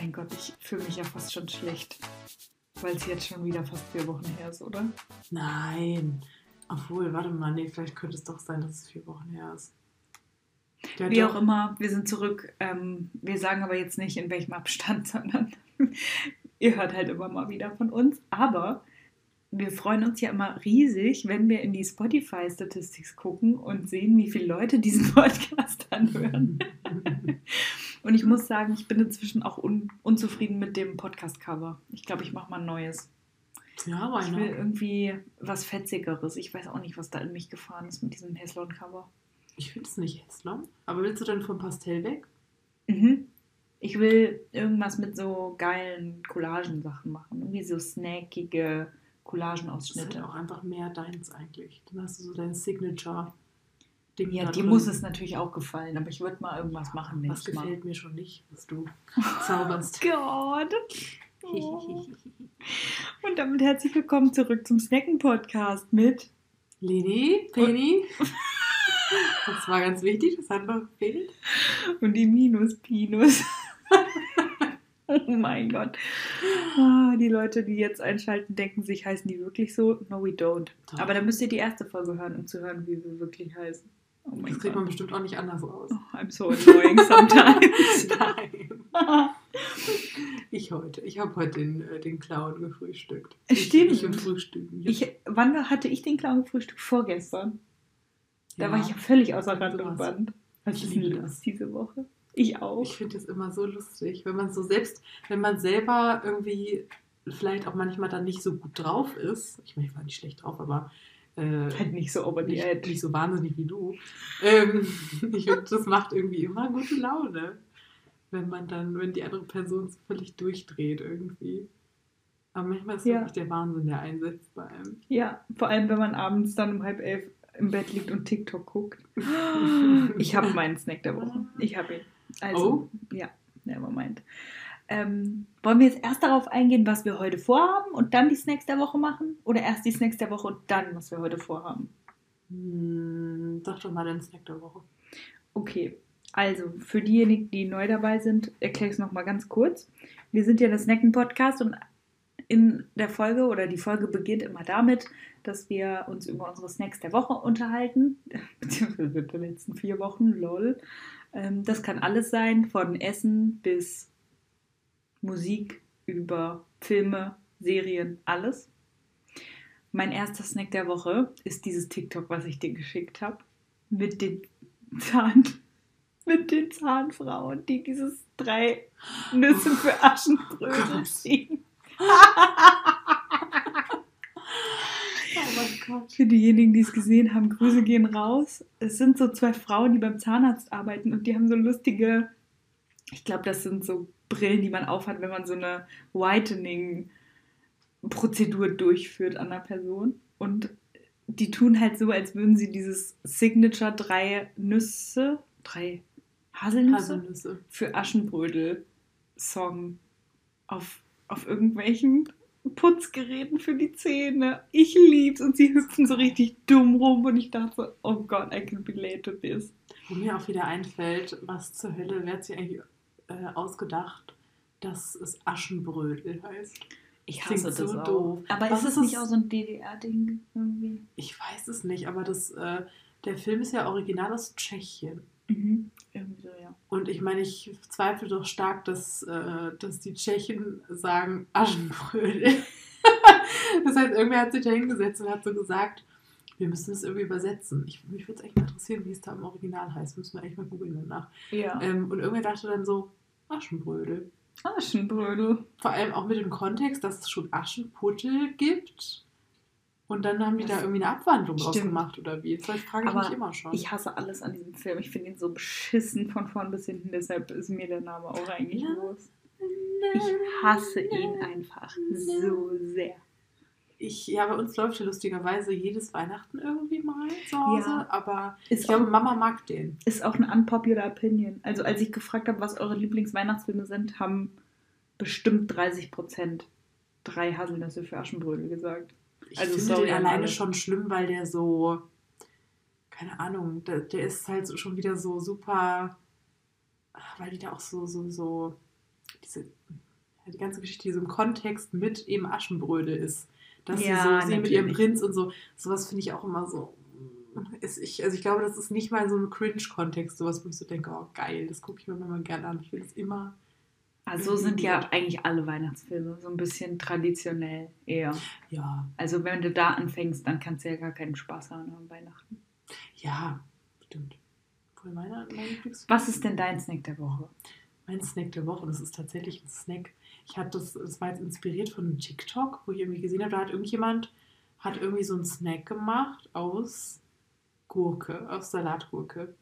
mein Gott, ich fühle mich ja fast schon schlecht. Weil es jetzt schon wieder fast vier Wochen her ist, oder? Nein. Obwohl, warte mal, nee, vielleicht könnte es doch sein, dass es vier Wochen her ist. Ja, Wie auch immer, wir sind zurück. Ähm, wir sagen aber jetzt nicht, in welchem Abstand, sondern ihr hört halt immer mal wieder von uns. Aber wir freuen uns ja immer riesig, wenn wir in die Spotify-Statistics gucken und sehen, wie viele Leute diesen Podcast anhören. und ich muss sagen, ich bin inzwischen auch un unzufrieden mit dem Podcast-Cover. Ich glaube, ich mache mal ein neues. Ja, aber Ich will irgendwie was Fetzigeres. Ich weiß auch nicht, was da in mich gefahren ist mit diesem Heslon-Cover. Ich finde es nicht Heslon. Aber willst du dann vom Pastell weg? Mhm. Ich will irgendwas mit so geilen Collagen-Sachen machen. Irgendwie so snackige Collagenausschnitte. Das ist halt auch einfach mehr deins eigentlich. Dann hast du so dein Signature. Ding ja, dir muss es natürlich auch gefallen, aber ich würde mal irgendwas machen. Was gefällt mal. mir schon nicht, was du zauberst. Gott. Oh. Und damit herzlich willkommen zurück zum Snacken Podcast mit Lini, Penny. das war ganz wichtig, das hat noch gefehlt. Und die Minus Pinus. Oh mein Gott. Oh, die Leute, die jetzt einschalten, denken sich, heißen die wirklich so? No, we don't. Doch. Aber dann müsst ihr die erste Folge hören, um zu hören, wie wir wirklich heißen. Oh das kriegt man bestimmt auch nicht anders aus. Oh, I'm so annoying sometimes. Nein. ich heute. Ich habe heute den, äh, den Clown gefrühstückt. Stimmt. Ich, ich im Frühstücken. Ich, wann hatte ich den Clown gefrühstückt? Vorgestern. Da ja. war ich ja völlig außer Rand und Band. Was ich ist denn das diese Woche? Ich auch. Ich finde das immer so lustig, wenn man so selbst, wenn man selber irgendwie vielleicht auch manchmal dann nicht so gut drauf ist. Ich meine, ich war nicht schlecht drauf, aber äh, halt nicht so over nicht, nicht so wahnsinnig wie du. Ähm, ich finde, das macht irgendwie immer gute Laune, wenn man dann, wenn die andere Person so völlig durchdreht irgendwie. Aber manchmal ist ja. wirklich der Wahnsinn, der einsetzt bei einem. Ja, vor allem, wenn man abends dann um halb elf im Bett liegt und TikTok guckt. Ich habe meinen Snack der Woche. Ich habe ihn. Also, oh. ja, nevermind. Ähm, wollen wir jetzt erst darauf eingehen, was wir heute vorhaben und dann die Snacks der Woche machen? Oder erst die Snacks der Woche und dann, was wir heute vorhaben? Hm, sag doch mal den Snack der Woche. Okay, also für diejenigen, die neu dabei sind, erkläre ich es nochmal ganz kurz. Wir sind ja der Snacken-Podcast und in der Folge oder die Folge beginnt immer damit, dass wir uns über unsere Snacks der Woche unterhalten, beziehungsweise der letzten vier Wochen, lol. Ähm, das kann alles sein, von Essen bis Musik über Filme, Serien, alles. Mein erster Snack der Woche ist dieses TikTok, was ich dir geschickt habe, mit den Zahn, mit den Zahnfrauen, die dieses drei Nüsse für Aschenbrödel ziehen. Für diejenigen, die es gesehen haben, Grüße gehen raus. Es sind so zwei Frauen, die beim Zahnarzt arbeiten und die haben so lustige, ich glaube, das sind so Brillen, die man aufhat, wenn man so eine Whitening-Prozedur durchführt an einer Person. Und die tun halt so, als würden sie dieses Signature drei Nüsse, drei Haselnüsse, Haselnüsse. für Aschenbrödel-Song auf, auf irgendwelchen Putzgeräten für die Zähne. Ich lieb's und sie hüpfen so richtig dumm rum und ich dachte so, oh Gott, I can relate to this. Wo mir auch wieder einfällt, was zur Hölle, wer hat sich eigentlich äh, ausgedacht, dass es Aschenbrödel heißt? Ich hasse das so auch. doof. Aber was ist es nicht auch so ein DDR-Ding irgendwie? Ich weiß es nicht, aber das, äh, der Film ist ja original aus Tschechien. Mhm. Irgendwie so, ja. Und ich meine, ich zweifle doch stark, dass, äh, dass die Tschechen sagen Aschenbrödel. das heißt, irgendwer hat sich da hingesetzt und hat so gesagt, wir müssen es irgendwie übersetzen. Ich, mich würde es echt mal interessieren, wie es da im Original heißt. Müssen wir echt mal googeln danach. Ja. Ähm, und irgendwer dachte dann so, Aschenbrödel. Aschenbrödel. Vor allem auch mit dem Kontext, dass es schon Aschenputtel gibt. Und dann haben die das da irgendwie eine Abwandlung draus gemacht oder wie? Das frage ich Aber mich immer schon. Ich hasse alles an diesem Film. Ich finde ihn so beschissen von vorn bis hinten. Deshalb ist mir der Name auch eigentlich los. Ich hasse ihn einfach so sehr. Ich, ja, bei uns läuft ja lustigerweise jedes Weihnachten irgendwie mal zu Hause, ja, aber ich glaube, Mama mag den. Ist auch eine unpopular Opinion. Also als ich gefragt habe, was eure Lieblingsweihnachtsfilme sind, haben bestimmt 30 Prozent drei Haselnüsse für Aschenbrödel gesagt. Ich also finde den alleine schon schlimm, weil der so, keine Ahnung, der, der ist halt schon wieder so super, weil die da auch so, so, so diese, die ganze Geschichte, die so im Kontext mit eben Aschenbrödel ist. Dass Ja, sie so sie mit ihrem. Prinz und so, sowas finde ich auch immer so. Ist, ich, also ich glaube, das ist nicht mal so ein Cringe-Kontext, sowas, wo ich so denke, oh geil, das gucke ich mir immer gerne an. Ich will das immer. Also so sind ja eigentlich alle Weihnachtsfilme so ein bisschen traditionell eher. Ja, Also wenn du da anfängst, dann kannst du ja gar keinen Spaß haben an Weihnachten. ja, stimmt. Was ist denn dein Snack der Woche? Mein Snack der Woche, das ist tatsächlich ein Snack. Ich hatte das, das war jetzt inspiriert von einem TikTok, wo ich irgendwie gesehen habe, da hat irgendjemand hat irgendwie so einen Snack gemacht aus Gurke, aus Salatgurke.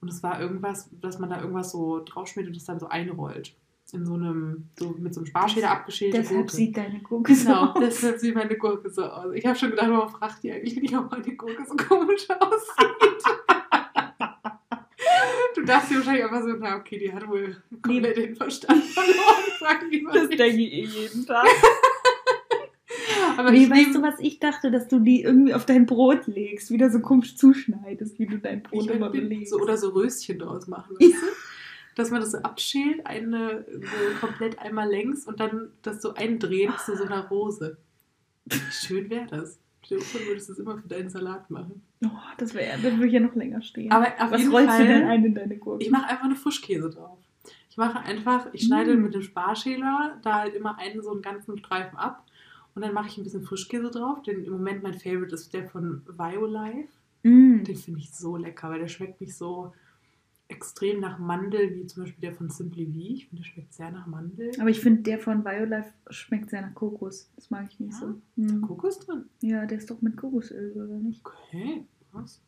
Und es war irgendwas, dass man da irgendwas so draufschmiert und das dann so einrollt. In so einem, so mit so einem Sparschäler abgeschälte Deshalb Gurke. sieht deine Gurke so Genau, aus. deshalb sieht meine Gurke so aus. Ich habe schon gedacht, warum fragt die eigentlich nicht, ob meine Gurke so komisch aussieht? du dachtest dir wahrscheinlich einfach so, na okay, die hat wohl komplett den Verstand verloren. Frag die mal Das nicht. denke ich eh jeden Tag. Aber nee, weißt du, was ich dachte, dass du die irgendwie auf dein Brot legst, wieder so komisch zuschneidest, wie du dein Brot immer belegst. so, oder so Röschen draus machen, Ja. weißt du? Dass man das so abschält, eine so komplett einmal längs und dann das so eindreht zu so einer Rose. Wie schön wäre das. Stell dir vor, du würdest das immer für deinen Salat machen. oh, das wäre, dann würde ich ja noch länger stehen. Aber auf was jeden rollst Fall, du denn ein in deine Gurke? Ich mache einfach eine Frischkäse drauf. Ich mache einfach, ich schneide Mm. mit dem Sparschäler da halt immer einen so einen ganzen Streifen ab und dann mache ich ein bisschen Frischkäse drauf. Denn im Moment mein Favorite ist der von Violife. Mm. Den finde ich so lecker, weil der schmeckt nicht so extrem nach Mandel wie zum Beispiel der von Simply V. Ich finde, der schmeckt sehr nach Mandel. Aber ich finde, der von Violife schmeckt sehr nach Kokos. Das mag ich nicht Ja? so. Mm. Kokos drin. Ja, der ist doch mit Kokosöl, oder nicht? Okay, was?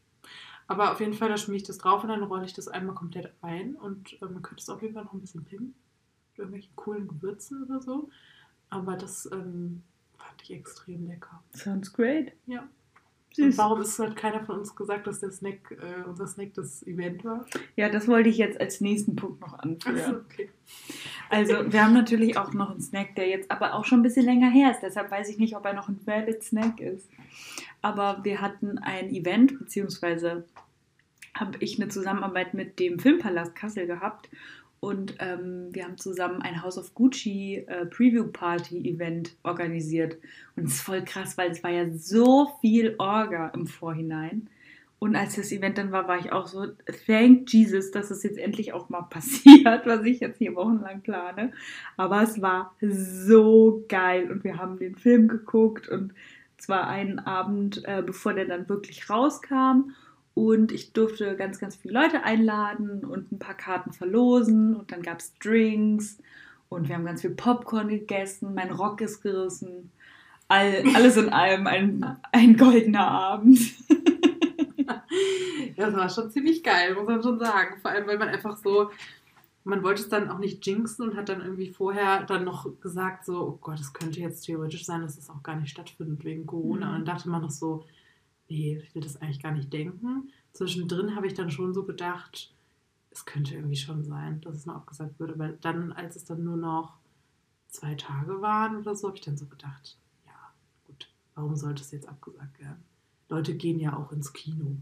Aber auf jeden Fall, da schmiege ich das drauf und dann rolle ich das einmal komplett ein. Und ähm, man könnte es auf jeden Fall noch ein bisschen pimpen. Mit irgendwelchen coolen Gewürzen oder so. Aber das ähm, fand ich extrem lecker. Sounds great. Ja. Und warum ist halt keiner von uns gesagt, dass der Snack, äh, unser Snack das Event war? Ja, das wollte ich jetzt als nächsten Punkt noch anführen. Okay. Also, wir haben natürlich auch noch einen Snack, der jetzt aber auch schon ein bisschen länger her ist. Deshalb weiß ich nicht, ob er noch ein valid Snack ist. Aber wir hatten ein Event, beziehungsweise habe ich eine Zusammenarbeit mit dem Filmpalast Kassel gehabt. Und ähm, wir haben zusammen ein House of Gucci äh, Preview Party Event organisiert. Und es ist voll krass, weil es war ja so viel Orga im Vorhinein. Und als das Event dann war, war ich auch so, thank Jesus, dass es jetzt endlich auch mal passiert, was ich jetzt hier wochenlang plane. Aber es war so geil und wir haben den Film geguckt und zwar einen Abend, äh, bevor der dann wirklich rauskam. Und ich durfte ganz, ganz viele Leute einladen und ein paar Karten verlosen. Und dann gab es Drinks und wir haben ganz viel Popcorn gegessen. Mein Rock ist gerissen. All, alles in allem ein, ein goldener Abend. Das war schon ziemlich geil, muss man schon sagen. Vor allem, weil man einfach so, man wollte es dann auch nicht jinxen und hat dann irgendwie vorher dann noch gesagt, so, oh Gott, es könnte jetzt theoretisch sein, dass es auch gar nicht stattfindet wegen Corona. Mhm. Und dann dachte man noch so, nee, ich will das eigentlich gar nicht denken. Zwischendrin habe ich dann schon so gedacht, es könnte irgendwie schon sein, dass es noch abgesagt wird. Aber dann, als es dann nur noch zwei Tage waren oder so, habe ich dann so gedacht, ja, gut, warum sollte es jetzt abgesagt werden? Leute gehen ja auch ins Kino.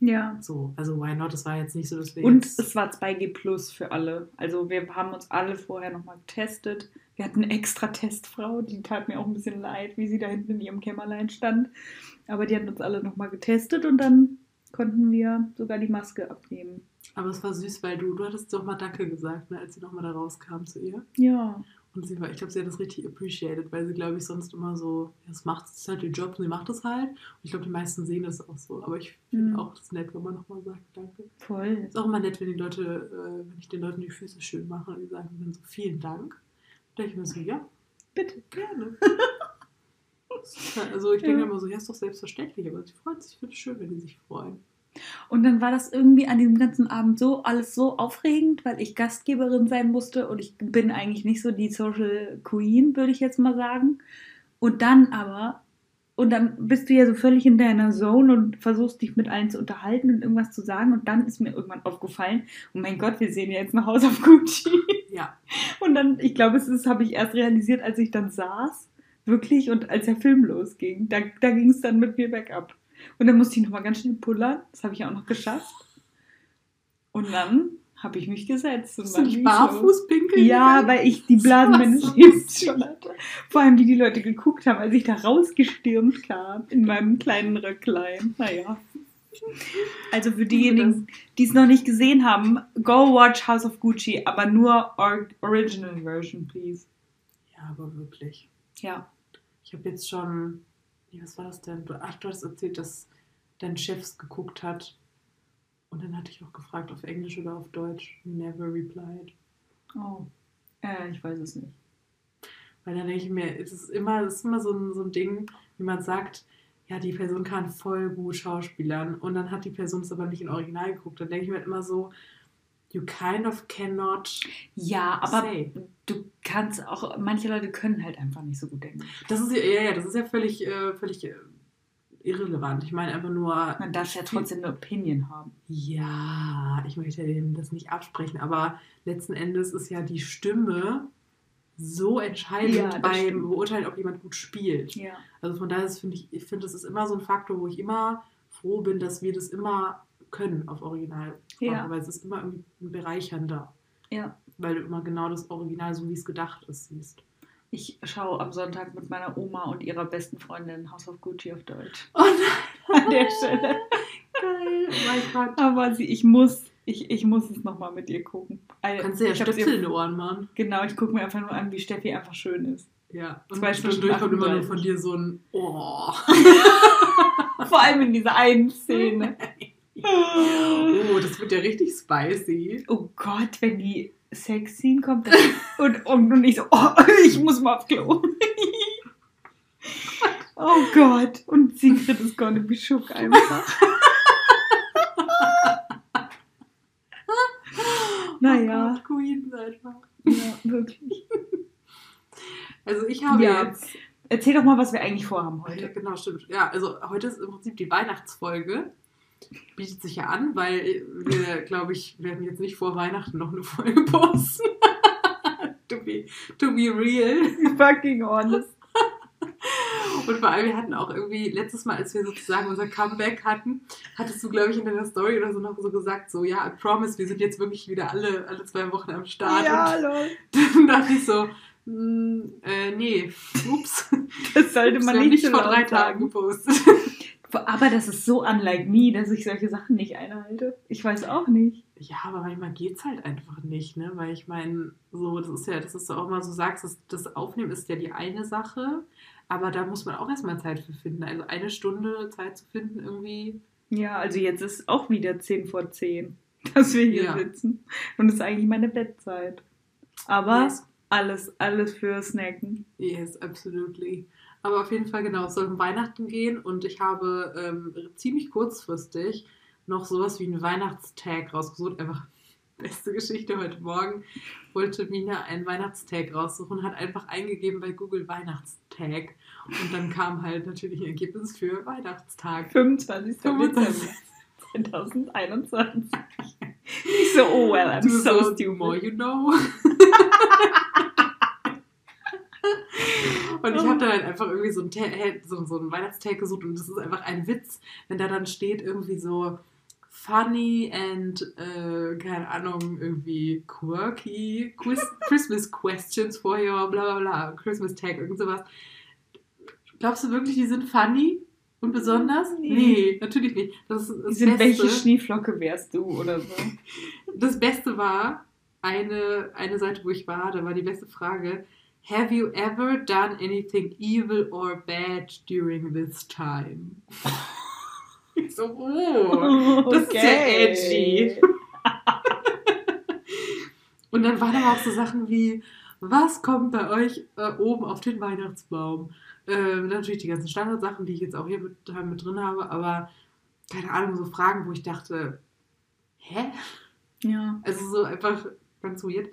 Ja. So, also why not? Es war jetzt nicht so, dass wir Und es war 2G Plus für alle. Also wir haben uns alle vorher nochmal getestet. Wir hatten eine extra Testfrau, die tat mir auch ein bisschen leid, wie sie da hinten in ihrem Kämmerlein stand. Aber die hat uns alle nochmal getestet und dann konnten wir sogar die Maske abnehmen. aber es war süß, weil du, du hattest doch mal Danke gesagt, ne, als sie nochmal da rauskam zu ihr. Ja. Und sie war, ich glaube, sie hat das richtig appreciated, weil sie, glaube ich, sonst immer so, ja, es macht, es ist halt ihr Job und sie macht es halt. Und ich glaube, die meisten sehen das auch so. Aber ich finde Mhm. auch das nett, wenn man nochmal sagt, danke. Voll. Ist auch immer nett, wenn die Leute, äh, wenn ich den Leuten die Füße schön mache und die sagen dann so, vielen Dank. Da denke ich mir so, ja, Bitte. gerne. also ich denke Ja. immer so, ja, ist doch selbstverständlich, aber sie freuen sich, ich finde es schön, wenn die sich freuen. Und dann war das irgendwie an diesem ganzen Abend so alles so aufregend, weil ich Gastgeberin sein musste und ich bin eigentlich nicht so die Social Queen, würde ich jetzt mal sagen. Und dann aber, und dann bist du ja so völlig in deiner Zone und versuchst dich mit allen zu unterhalten und irgendwas zu sagen. Und dann ist mir irgendwann aufgefallen, oh mein Gott, wir sehen ja jetzt ein Haus auf Gucci. Ja, Und dann, ich glaube, es ist, habe ich erst realisiert, als ich dann saß, wirklich, und als der Film losging. Da, da ging es dann mit mir bergab. Und dann musste ich nochmal ganz schnell pullern. Das habe ich auch noch geschafft. Und dann habe ich mich gesetzt. Und war du nicht barfuß pinkeln Ja, gegangen? weil ich die Blasen Das war meines so Lebens lustig. schon hatte. Vor allem, wie die Leute geguckt haben, als ich da rausgestürmt kam in meinem kleinen Röcklein. Naja. Also für diejenigen, die es noch nicht gesehen haben, go watch House of Gucci, aber nur or Original Version, please. Ja, aber wirklich. Ja. Ich habe jetzt schon. Was war das denn? Du, ach, du hast erzählt, dass dein Chefs geguckt hat. Und dann hatte ich auch gefragt, auf Englisch oder auf Deutsch. Never replied. Oh. Äh, ich weiß es nicht. Weil dann denke ich mir, es ist immer, es ist immer so ein, so ein Ding, wie man sagt, ja, die Person kann voll gut schauspielern und dann hat die Person es aber nicht in Original geguckt. Dann denke ich mir halt immer so, you kind of cannot Ja, aber say. du kannst auch, manche Leute können halt einfach nicht so gut denken. Das ist ja, ja, das ist ja völlig, äh, völlig äh, irrelevant. Ich meine einfach nur, Man darf ja trotzdem eine Opinion haben. ja, ich möchte dem das nicht absprechen, aber letzten Endes ist ja die Stimme so entscheidend Ja, beim stimmt. Beurteilen, ob jemand gut spielt. Ja. Also von daher finde ich, ich finde, das ist immer so ein Faktor, wo ich immer froh bin, dass wir das immer können auf Original. Ja. Weil es ist immer irgendwie bereichernder. Ja. Weil du immer genau das Original, so wie es gedacht ist, siehst. Ich schaue am Sonntag mit meiner Oma und ihrer besten Freundin House of Gucci auf Deutsch. Oh nein, An der Stelle. geil. Oh mein Gott. Aber sie, ich muss, ich, ich muss es nochmal mit ihr gucken. Also, Kannst du ja Stöpsel in die Ohren machen. Genau, ich gucke mir einfach nur an, wie Steffi einfach schön ist. Ja. Und Zwei Stunden kommt immer nur 38. von dir so ein Oh. Vor allem in dieser einen Szene. Oh, das wird ja richtig spicy. Oh Gott, wenn die Sexszene kommt und, und, und ich so, oh, ich muss mal aufs Klo. Oh Gott. Und Sigrid ist gonna be shook einfach. Naja. Oh Queens einfach. Ja, wirklich. Also ich habe Ja. jetzt Erzähl doch mal, was wir eigentlich vorhaben Ja, heute. genau, stimmt. Ja, also heute ist im Prinzip die Weihnachtsfolge. Bietet sich ja an, weil wir, glaube ich, werden jetzt nicht vor Weihnachten noch eine Folge posten. to, be, to be real. Fucking honest. Und vor allem, wir hatten auch irgendwie, letztes Mal, als wir sozusagen unser Comeback hatten, hattest du, glaube ich, in deiner Story oder so noch so gesagt, so, ja, I promise, wir sind jetzt wirklich wieder alle, alle zwei Wochen am Start. Ja, Und lol. dann dachte ich so, hm, äh, nee, ups. Das sollte man nicht, nicht vor drei Tagen gepostet. Aber das ist so unlike me, dass ich solche Sachen nicht einhalte. Ich weiß auch nicht. Ja, aber manchmal geht's halt einfach nicht, ne? Weil ich meine, so, das ist ja, das ist du auch mal so sagst, das, das Aufnehmen ist ja die eine Sache, aber da muss man auch erstmal Zeit für finden. Also eine Stunde Zeit zu finden, irgendwie. Ja, also jetzt ist auch wieder 10 vor 10, dass wir hier Ja. sitzen. Und es ist eigentlich meine Bettzeit. Aber Yes. alles, alles für Snacken. Yes, absolutely. Aber auf jeden Fall, genau, es soll um Weihnachten gehen und ich habe ähm, ziemlich kurzfristig noch sowas wie einen Weihnachtstag rausgesucht. Einfach beste Geschichte heute Morgen. Wollte Mina einen Weihnachtstag raussuchen, hat einfach eingegeben bei Google Weihnachtstag und dann kam halt natürlich ein Ergebnis für Weihnachtstag. 25. Dezember 2021. Ich so, oh well, I'm Du so the more you know. und ich habe dann halt einfach irgendwie so einen, äh, so, so einen Weihnachtstag gesucht und das ist einfach ein Witz, wenn da dann steht irgendwie so funny and, äh, keine Ahnung, irgendwie quirky Quiz Christmas questions for your bla bla bla, Christmas Tag, irgend sowas. Glaubst du wirklich, die sind funny und besonders? Nee. Nee, natürlich nicht. Das das Die sind, welche Beste. Schneeflocke wärst du oder so? Das Beste war, eine, eine Seite, wo ich war, da war die beste Frage, Have you ever done anything evil or bad during this time? Ich so, oh, das ist ja edgy. Und dann waren aber auch so Sachen wie, was kommt bei euch äh, oben auf den Weihnachtsbaum? Ähm, natürlich die ganzen Standardsachen, die ich jetzt auch hier mit, mit drin habe, aber keine Ahnung, so Fragen, wo ich dachte, hä? Ja. Also so einfach ganz weird.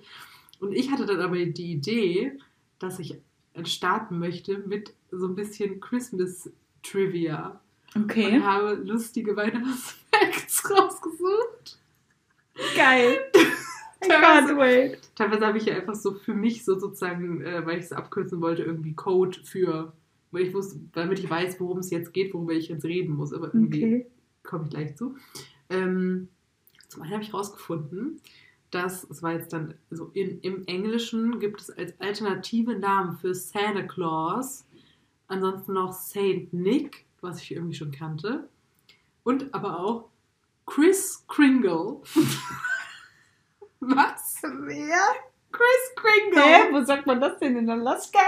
Und ich hatte dann aber die Idee, dass ich starten möchte mit so ein bisschen Christmas Trivia. Okay. Und habe lustige Weihnachtsfacts rausgesucht. Geil. I Teilweise- can't wait. Teilweise habe ich ja einfach so für mich so sozusagen, äh, weil ich es abkürzen wollte, irgendwie Code für, weil ich wusste, damit ich weiß, worum es jetzt geht, worüber ich jetzt reden muss. Aber irgendwie Okay. komme ich gleich zu. Ähm, zum einen habe ich rausgefunden, dass, es war jetzt dann so in, im Englischen gibt es als alternative Namen für Santa Claus ansonsten noch Saint Nick, was ich irgendwie schon kannte. Und aber auch Chris Kringle. was? Wer? Chris Kringle. Hä? Wo sagt man das denn in Alaska?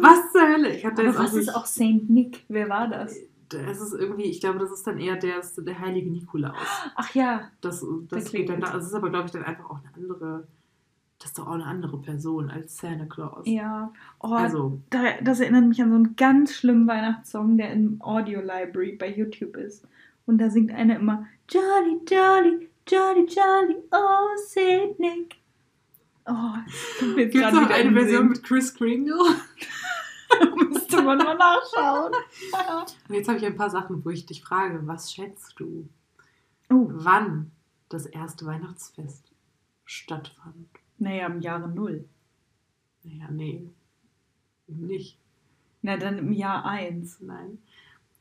Was zur Hölle? Ich hatte Aber was ist auch Saint Nick? Wer war das? Das ist irgendwie, ich glaube, das ist dann eher der, der heilige Nikolaus. Ach ja, Das, das, geht dann da, das ist aber, glaube ich, dann einfach auch eine andere. Das ist doch auch eine andere Person als Santa Claus. ja. Oh, Also, da, das erinnert mich an so einen ganz schlimmen Weihnachtssong, der im Audio Library bei YouTube ist. Und da singt einer immer Jolly, Jolly, Jolly, Jolly, oh, Saint Nick. Oh, gibt es noch eine Version mit Chris Kringle? Müsste man mal nachschauen. Und jetzt habe ich ein paar Sachen, wo ich dich frage, was schätzt du, oh, wann das erste Weihnachtsfest stattfand? naja, im Jahre Null. Naja, nee, nicht. Na, dann im Jahr 1. Nein.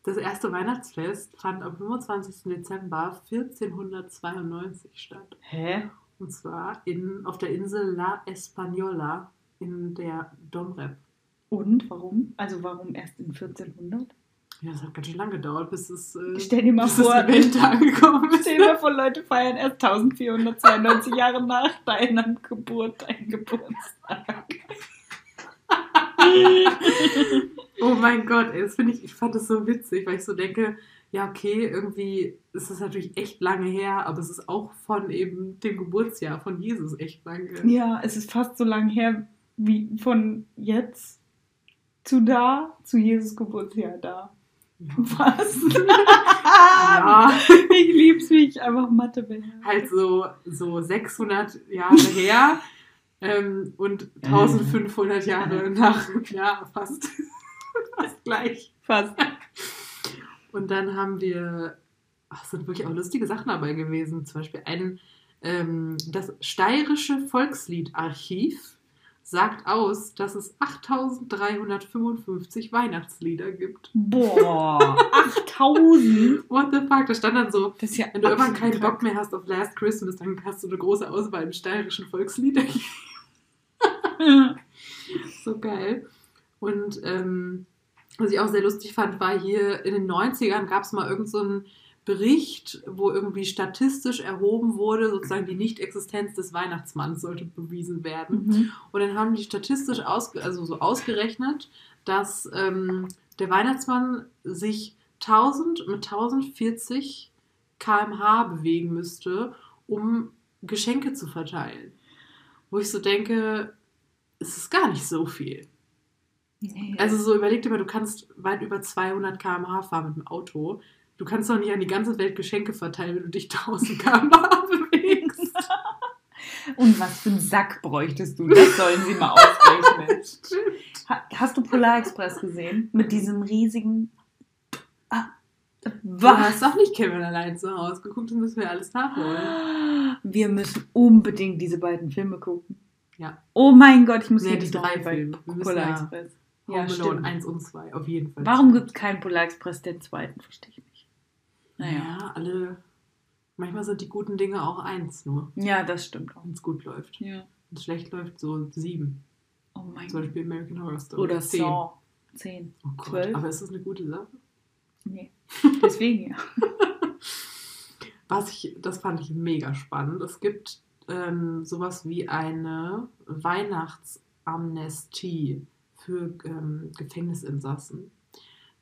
Das erste Weihnachtsfest fand am 25. Dezember 1492 statt. Hä? Und zwar in, auf der Insel La Española in der Domrep. Und warum? Also warum erst in 1400? Ja, das hat ganz schön lange gedauert, bis es, äh, Stell dir mal bis vor, das Event angekommen ist. Stell dir mal vor, Leute feiern erst 1492 Jahre nach deiner Geburt deinen Geburtstag. Oh mein Gott, ey, das finde ich, ich fand das so witzig, weil ich so denke, ja, okay, irgendwie ist das natürlich echt lange her, aber es ist auch von eben dem Geburtsjahr von Jesus echt lange. Ja, es ist fast so lang her wie von jetzt zu da, zu Jesus Geburtsjahr da. Was? Ja, Ich lieb's, wie ich einfach Mathe beherrsche. halt so, so 600 Jahre her ähm, und 1500 Jahre nach, ja, fast, fast gleich. Fast. Und dann haben wir, ach, es sind wirklich auch lustige Sachen dabei gewesen. Zum Beispiel ein, ähm, das Steirische Volksliedarchiv sagt aus, dass es 8355 Weihnachtslieder gibt. Boah, 8000? What the fuck? Da stand dann so, ja wenn du irgendwann keinen Bock mehr hast auf Last Christmas, dann hast du eine große Auswahl im steirischen Volksliederarchiv. krank. So geil. Und ähm, was ich auch sehr lustig fand, war hier in den 90ern gab es mal irgend so Bericht, wo irgendwie statistisch erhoben wurde, sozusagen die Nichtexistenz des Weihnachtsmanns sollte bewiesen werden. Mhm. Und dann haben die statistisch ausge also so ausgerechnet, dass ähm, der Weihnachtsmann sich 1000 mit 1040 km/h bewegen müsste, um Geschenke zu verteilen. Wo ich so denke, es ist gar nicht so viel. Nee. Also so überleg dir mal, du kannst weit über 200 km/h fahren mit dem Auto. Du kannst doch nicht an die ganze Welt Geschenke verteilen, wenn du dich 1000 km/h bewegst. Und was für einen Sack bräuchtest du? Das sollen sie mal ausrechnen. Hast du Polar Express gesehen? Mit diesem riesigen. Ah, Du was? hast doch nicht Kevin allein zu Hause geguckt, das müssen wir alles nachholen. Wir müssen unbedingt diese beiden Filme gucken. Ja. Oh mein Gott, ich muss Nee, jedes die drei Filme. Polar ja Express. Home Ja, Alone stimmt. 1 und 2, auf jeden Fall. Warum gibt es keinen Polar Express den zweiten? Verstehe ich. Naja. Naja, alle. Manchmal sind die guten Dinge auch eins nur, Ja, das stimmt auch. wenn es gut läuft. Ja. Wenn es schlecht läuft, so sieben. Oh mein Zum Gott. Beispiel American Horror Story. Oder zehn. Saw. Zehn. Oh Gott, Zwölf. aber ist das eine gute Sache? Nee. Deswegen ja. Was ich, das fand ich mega spannend. Es gibt ähm, sowas wie eine Weihnachtsamnestie für ähm, Gefängnisinsassen.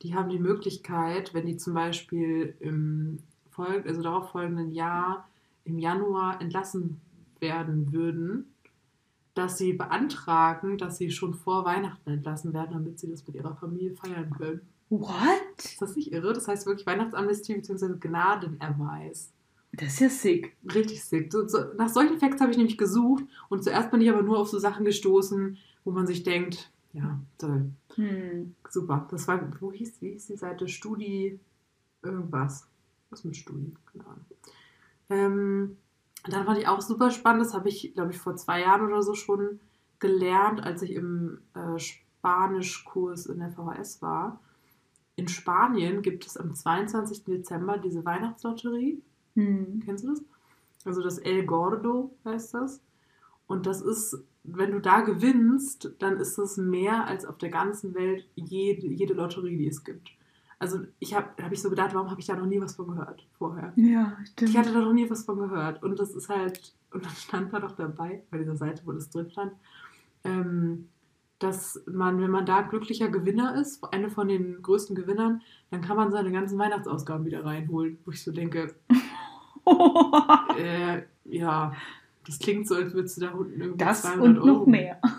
Die haben die Möglichkeit, wenn die zum Beispiel im Folg also darauf folgenden Jahr im Januar entlassen werden würden, dass sie beantragen, dass sie schon vor Weihnachten entlassen werden, damit sie das mit ihrer Familie feiern können. What? Ist das nicht irre? Das heißt wirklich Weihnachtsamnestie bzw. Gnadenerweis. Das ist ja sick. Richtig sick. So, so, nach solchen Facts habe ich nämlich gesucht und zuerst bin ich aber nur auf so Sachen gestoßen, wo man sich denkt, ja, toll, Hm. super. Das war, wo hieß, wie hieß die Seite? Studi irgendwas. Was mit Studi? Keine Ahnung. Ähm, dann fand ich auch super spannend, das habe ich, glaube ich, vor zwei Jahren oder so schon gelernt, als ich im äh, Spanischkurs in der VHS war. In Spanien gibt es am 22. Dezember diese Weihnachtslotterie Hm. Kennst du das? Also das El Gordo heißt das. Und das ist, wenn du da gewinnst, dann ist das mehr als auf der ganzen Welt jede, jede Lotterie, die es gibt. Also ich habe hab ich so gedacht, warum habe ich da noch nie was von gehört vorher? Ja, stimmt. Ich hatte da noch nie was von gehört. Und das ist halt, und dann stand da doch dabei, bei dieser Seite, wo das drin stand, ähm, dass man, wenn man da glücklicher Gewinner ist, eine von den größten Gewinnern, dann kann man seine ganzen Weihnachtsausgaben wieder reinholen. Wo ich so denke, äh, ja, das klingt so, als würdest du da unten irgendwie das 200 und noch Euro- mehr.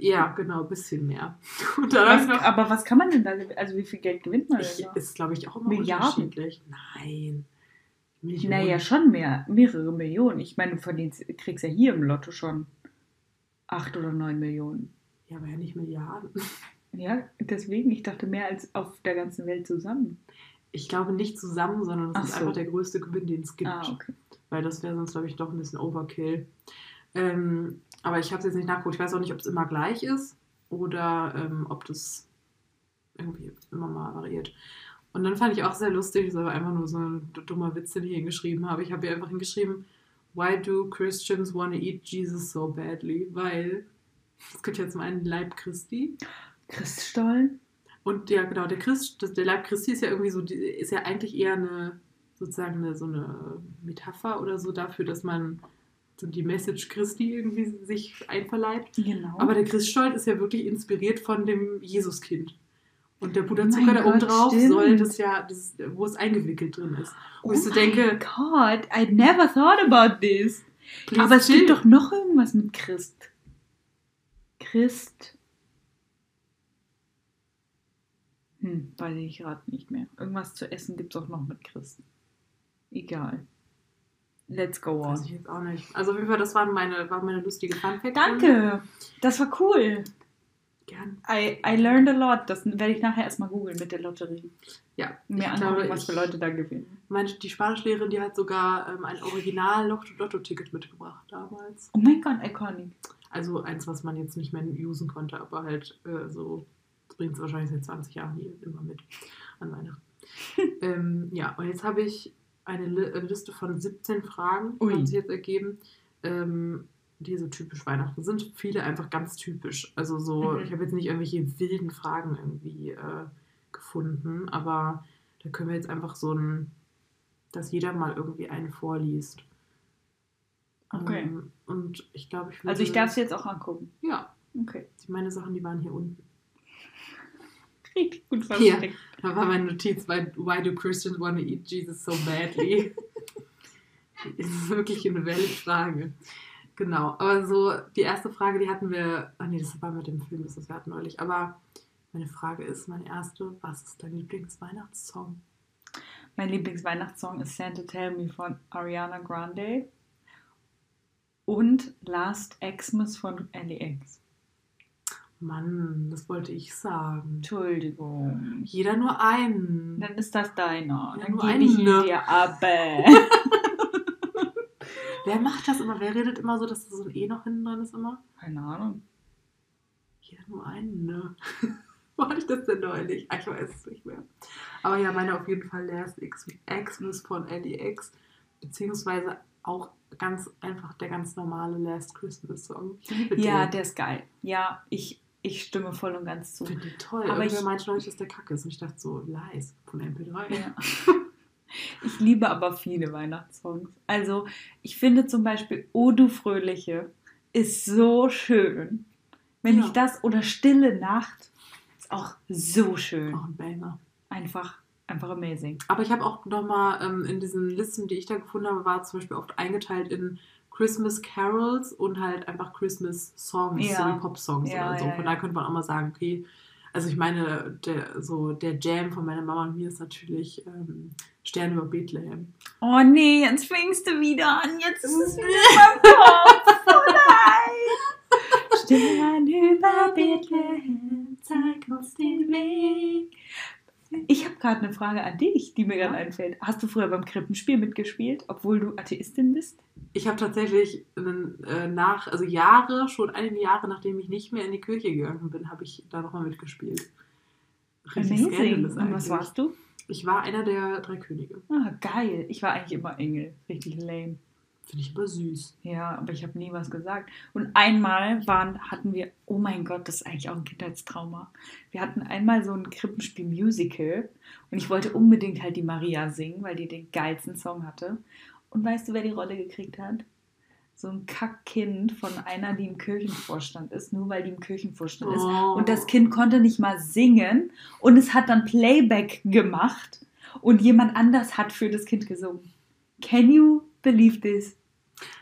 Ja, genau, ein bisschen mehr. Was, noch, aber was kann man denn da? Also wie viel Geld gewinnt man ich, denn da? ist, glaube ich, auch immer Milliarden? unterschiedlich. Nein. Millionen. Naja, schon mehr. Mehrere Millionen. Ich meine, du verdienst, kriegst ja hier im Lotto schon acht oder neun Millionen. Ja, aber ja nicht Milliarden. Ja, deswegen, ich dachte mehr als auf der ganzen Welt zusammen. Ich glaube nicht zusammen, sondern das Ach ist so. einfach der größte Gewinn, den es gibt. Ah, okay. Weil das wäre sonst, glaube ich, doch ein bisschen Overkill. Ähm, aber ich habe es jetzt nicht nachgeguckt. Ich weiß auch nicht, ob es immer gleich ist oder ähm, ob das irgendwie immer mal variiert. Und dann fand ich auch sehr lustig, das war einfach nur so ein dummer Witz, den ich hingeschrieben habe. Ich habe hier einfach hingeschrieben, Why do Christians want to eat Jesus so badly? Weil es gibt ja zum einen Leib Christi. Christstollen? Und ja, genau, der Christ, der Leib Christi ist ja irgendwie so, ist ja eigentlich eher eine, sozusagen eine, so eine Metapher oder so dafür, dass man so die Message Christi irgendwie sich einverleibt. Genau. Aber der Christstollen ist ja wirklich inspiriert von dem Jesuskind. Und der Mein Puderzucker da oben Gott, drauf stimmt. soll das ja, das, wo es eingewickelt drin ist. Wo ich so denke, God, I never thought about this. please Aber es gibt doch noch irgendwas mit Christ. Christ. Hm, weiß ich gerade nicht mehr. Irgendwas zu essen gibt es auch noch mit Christ. Egal. Let's go Weiß on. ich jetzt auch nicht. Also auf jeden Fall, das waren meine, war meine lustige Funfact. Danke. Das war cool. Gern. I, I learned a lot. Das werde ich nachher erstmal googeln mit der Lotterie. Ja, Mir ich angucken, glaube, was für Leute da gewinnen. Meine, die Spanischlehrerin, die hat sogar ähm, ein Original-Lotto-Ticket mitgebracht damals. Oh mein Gott, iconic. Also eins, was man jetzt nicht mehr usen konnte, aber halt äh, so, das bringt es wahrscheinlich seit 20 Jahren hier immer mit an Weihnachten. ähm, ja, und jetzt habe ich eine äh, Liste von 17 Fragen, Ui. haben sich jetzt ergeben, ähm, die so typisch Weihnachten sind. Viele einfach ganz typisch. Also so, Mhm. ich habe jetzt nicht irgendwelche wilden Fragen irgendwie äh, gefunden, aber da können wir jetzt einfach so ein, dass jeder mal irgendwie einen vorliest. Okay. Ähm, und ich glaube, ich würde... Also ich darf es jetzt auch angucken. Ja, Okay. meine Sachen, die waren hier unten. Gut Hier. versteckt. Da war meine Notiz Why do Christians want to eat Jesus so badly? das ist wirklich eine valid Frage. Genau, aber so die erste Frage, die hatten wir, ah nee, das war mit dem Film, das ist wir hatten neulich, aber meine Frage ist, meine erste, was ist dein Lieblingsweihnachtssong? Mein Lieblingsweihnachtssong ist Santa Tell Me von Ariana Grande und Last Xmas von LEX. Mann, das wollte ich sagen. Entschuldigung. Jeder nur einen. Dann ist das deiner. Ja, Dann gebe ich ihn eine. dir ab. Wer macht das immer? Wer redet immer so, dass da so ein E noch hinten dran ist immer? Keine Ahnung. Jeder nur einen, ne? Wo hatte ich das denn neulich? Ah, ich weiß es nicht mehr. Aber ja, meine auf jeden Fall Last X- Xmas von LEX. Beziehungsweise auch ganz einfach der ganz normale Last Christmas Song. Ja, der ist geil. Ja, ich, ich stimme voll und ganz zu. Ich finde den toll. Aber Aber ich- ich meinte neulich, dass der kacke ist. Und ich dachte so, leise von MP3. Ja. Ich liebe aber viele Weihnachtssongs. Also, ich finde zum Beispiel O du Fröhliche ist so schön. Wenn Ja. ich das oder Stille Nacht ist auch so schön. Auch ein Banger. Einfach, einfach amazing. Aber ich habe auch nochmal ähm, in diesen Listen, die ich da gefunden habe, war zum Beispiel oft eingeteilt in Christmas Carols und halt einfach Christmas Songs, Ja. so wie Pop-Songs Ja, oder so. Von ja. daher könnte man auch mal sagen, okay, also ich meine, der, so der Jam von meiner Mama und mir ist natürlich ähm, Stern über Bethlehem. Oh nee, jetzt fängst du wieder an. Jetzt ist es wieder in meinem Kopf. Oh nein. Stern über Bethlehem, zeig uns den Weg. Ich habe gerade eine Frage an dich, die mir Ja? gerade einfällt. Hast du früher beim Krippenspiel mitgespielt, obwohl du Atheistin bist? Ich habe tatsächlich äh, nach, also Jahre, schon einige Jahre, nachdem ich nicht mehr in die Kirche gegangen bin, habe ich da nochmal mitgespielt. Richtig Amazing. Und was warst du? Ich war einer der drei Könige. Ah, geil. Ich war eigentlich immer Engel. Richtig lame. Finde ich aber süß. Ja, aber ich habe nie was gesagt. Und einmal waren, hatten wir, oh mein Gott, das ist eigentlich auch ein Kindheitstrauma. Wir hatten einmal so ein Krippenspiel-Musical und ich wollte unbedingt halt die Maria singen, weil die den geilsten Song hatte. Und weißt du, wer die Rolle gekriegt hat? So ein Kackkind von einer, die im Kirchenvorstand ist, nur weil die im Kirchenvorstand ist. Oh. Und das Kind konnte nicht mal singen und es hat dann Playback gemacht und jemand anders hat für das Kind gesungen. Can you believe this?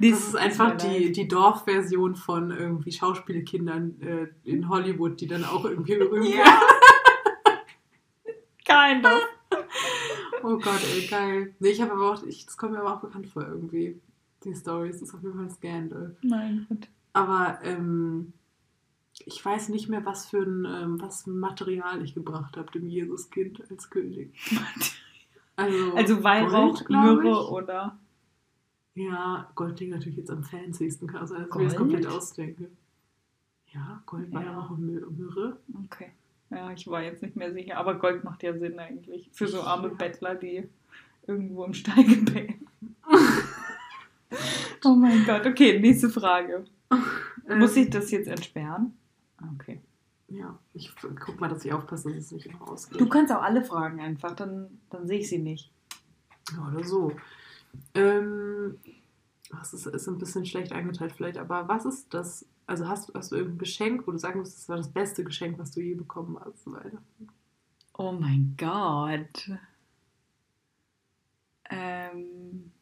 Das ist einfach die, die Dorfversion von irgendwie Schauspielkindern äh, in Hollywood, die dann auch irgendwie berühmt Ja. werden. Kind of. Oh Gott, ey, geil. Nee, ich habe aber auch, ich, das kommt mir aber auch bekannt vor irgendwie. Die Stories, das ist auf jeden Fall ein Scandal. Mein Gott. Aber ähm, ich weiß nicht mehr, was für ein ähm, was Material ich gebracht habe dem Jesuskind als König. Also, Also Weihrauch, Myrrhe oder. Ja, Gold klingt natürlich jetzt am fancysten, kann sein, dass ich mir Gold? das komplett ausdenke. Ja, Gold, Ja. Weihrauch und Myr- Myrrhe. Okay. Ja, ich war jetzt nicht mehr sicher, aber Gold macht ja Sinn eigentlich. Für so arme Ja. Bettler, die irgendwo im Stall gebären. oh mein Gott, okay, nächste Frage. Muss Ähm, ich das jetzt entsperren? Okay. Ja, ich guck mal, dass ich aufpasse, dass es nicht immer ausgeht. Du kannst auch alle Fragen einfach, dann, dann sehe ich sie nicht. Ja, oder so. Ähm, das ist, ist ein bisschen schlecht eingeteilt vielleicht, aber was ist das? Also hast, du- hast du irgendein Geschenk, wo du sagen musst, das war das beste Geschenk, was du je bekommen hast zu? Oh mein Gott. Ähm.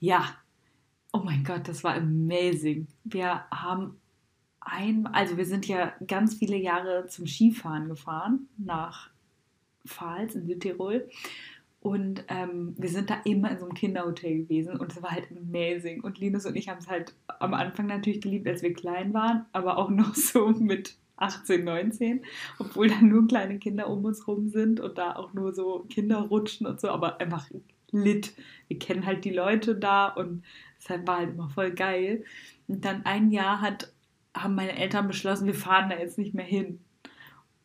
Ja. Oh mein Gott, das war amazing. Wir haben ein, also wir sind ja ganz viele Jahre zum Skifahren gefahren nach Pfalz in Südtirol. Und ähm, wir sind da immer in so einem Kinderhotel gewesen und es war halt amazing. Und Linus und ich haben es halt am Anfang natürlich geliebt, als wir klein waren, aber auch noch so mit 18, 19, obwohl da nur kleine Kinder um uns rum sind und da auch nur so Kinder rutschen und so, aber einfach lit. Wir kennen halt die Leute da und es war halt immer voll geil. Und dann ein Jahr hat, haben meine Eltern beschlossen, wir fahren da jetzt nicht mehr hin.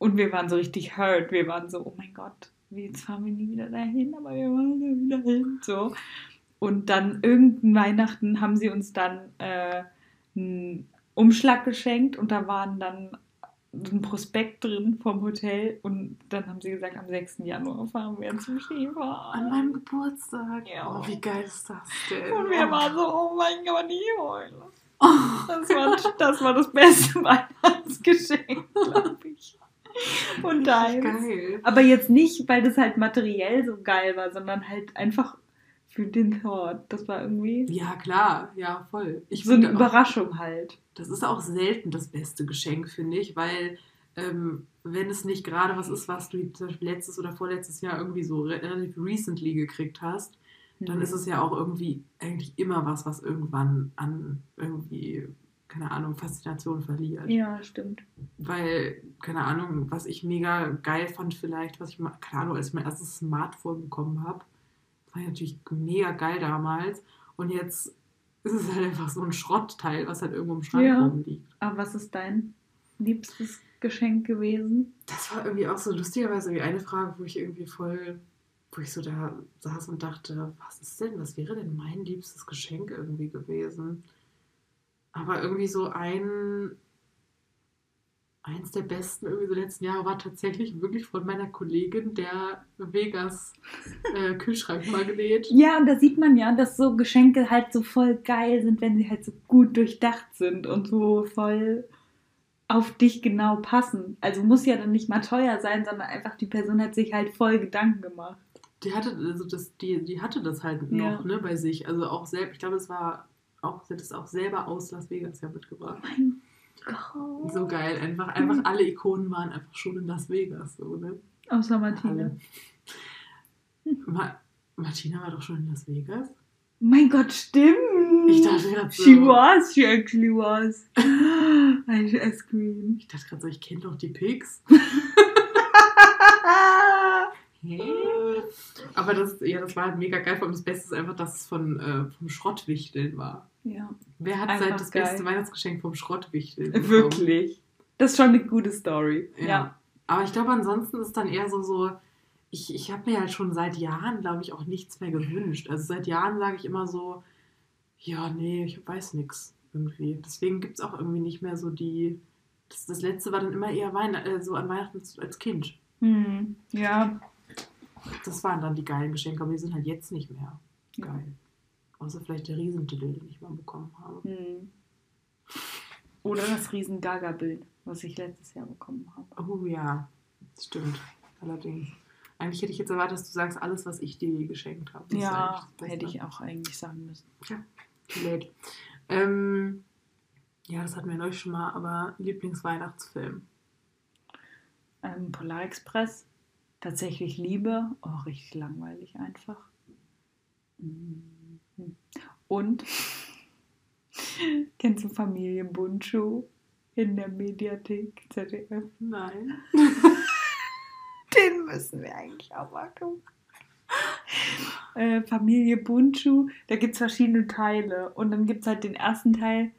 Und wir waren so richtig hurt. Wir waren so, oh mein Gott, jetzt fahren wir nie wieder dahin, aber wir wollen da wieder hin. So. Und dann irgendein Weihnachten haben sie uns dann äh, einen Umschlag geschenkt und da waren dann ein Prospekt drin vom Hotel und dann haben sie gesagt, am 6. Januar fahren wir zum An Skifahren. meinem Geburtstag. Ja. Oh, wie geil ist das denn? Und wir waren so, oh mein Gott, ich heule. Oh. Das war, das war das beste Weihnachtsgeschenk, glaube ich. Und deins. Geil. Aber jetzt nicht, weil das halt materiell so geil war, sondern halt einfach für den Thought. Das war irgendwie Ja, klar, ja, voll. Ich so eine auch- Überraschung halt. Das ist auch selten das beste Geschenk, finde ich, weil ähm, wenn es nicht gerade was ist, was du zum Beispiel letztes oder vorletztes Jahr irgendwie so re- relativ recently gekriegt hast, dann Mhm. ist es ja auch irgendwie eigentlich immer was, was irgendwann an irgendwie, keine Ahnung, Faszination verliert. Ja, stimmt. Weil, keine Ahnung, was ich mega geil fand vielleicht, was ich mal, keine Ahnung, als ich mein erstes Smartphone bekommen habe, war natürlich mega geil damals. Und jetzt ist es halt einfach so ein Schrottteil, was halt irgendwo im Schrank Ja. rumliegt. Aber was ist dein liebstes Geschenk gewesen? Das war irgendwie auch so lustigerweise irgendwie eine Frage, wo ich irgendwie voll, wo ich so da saß und dachte, was ist denn, was wäre denn mein liebstes Geschenk irgendwie gewesen? Aber irgendwie so ein, eins der besten irgendwie so letzten Jahre war tatsächlich wirklich von meiner Kollegin der Vegas äh, Kühlschrankmagnet. Ja, und da sieht man ja, dass so Geschenke halt so voll geil sind, wenn sie halt so gut durchdacht sind und so voll auf dich genau passen. Also muss ja dann nicht mal teuer sein, sondern einfach die Person hat sich halt voll Gedanken gemacht. Die hatte, also das, die, die hatte das halt noch Ja. ne, bei sich. Also auch selbst, ich glaube, es war auch, sie hat es auch selber aus Las Vegas ja mitgebracht. Mein Gott. So geil, einfach, einfach alle Ikonen waren einfach schon in Las Vegas, so, ne? Außer Martina. Ma Martina war doch schon in Las Vegas? Mein Gott, stimmt. Ich dachte gerade so. She was, she actually was. I, I scream. Ich dachte gerade so, ich kenne doch die Pigs. Hä? Aber das, ja, das war halt mega geil. Vor allem das Beste ist einfach, dass es von, äh, vom Schrottwichteln war. Ja, Wer hat Einfach seit das geil. beste Weihnachtsgeschenk vom Schrottwichteln bekommen? wirklich. Das ist schon eine gute Story. Ja. Ja. Aber ich glaube, ansonsten ist dann eher so, so ich, ich habe mir halt schon seit Jahren, glaube ich, auch nichts mehr gewünscht. Also seit Jahren sage ich immer so, ja, nee, ich weiß nichts irgendwie. Deswegen gibt es auch irgendwie nicht mehr so die. Das, das letzte war dann immer eher Weihn äh, so an Weihnachten als- Kind. Hm. Ja. Das waren dann die geilen Geschenke, aber die sind halt jetzt nicht mehr Ja. geil. Außer vielleicht der Riesentitel, den ich mal bekommen habe. Hm. Oder das riesen Gaga-Bild, was ich letztes Jahr bekommen habe. Oh ja, das stimmt. Allerdings. Eigentlich hätte ich jetzt erwartet, dass du sagst, alles, was ich dir geschenkt habe. Das Ja, das hätte ich auch eigentlich sagen müssen. Too late. Ähm, ja, das hatten wir neulich schon mal, aber Lieblingsweihnachtsfilm. Ähm, Polar Express, tatsächlich Liebe, oh, richtig langweilig einfach. Mhm. Und kennst du Familie Bundschuh in der Mediathek ZDF? Nein. Den müssen wir eigentlich auch mal gucken. Äh, Familie Bundschuh, da gibt es verschiedene Teile. Und dann gibt es halt den ersten Teil,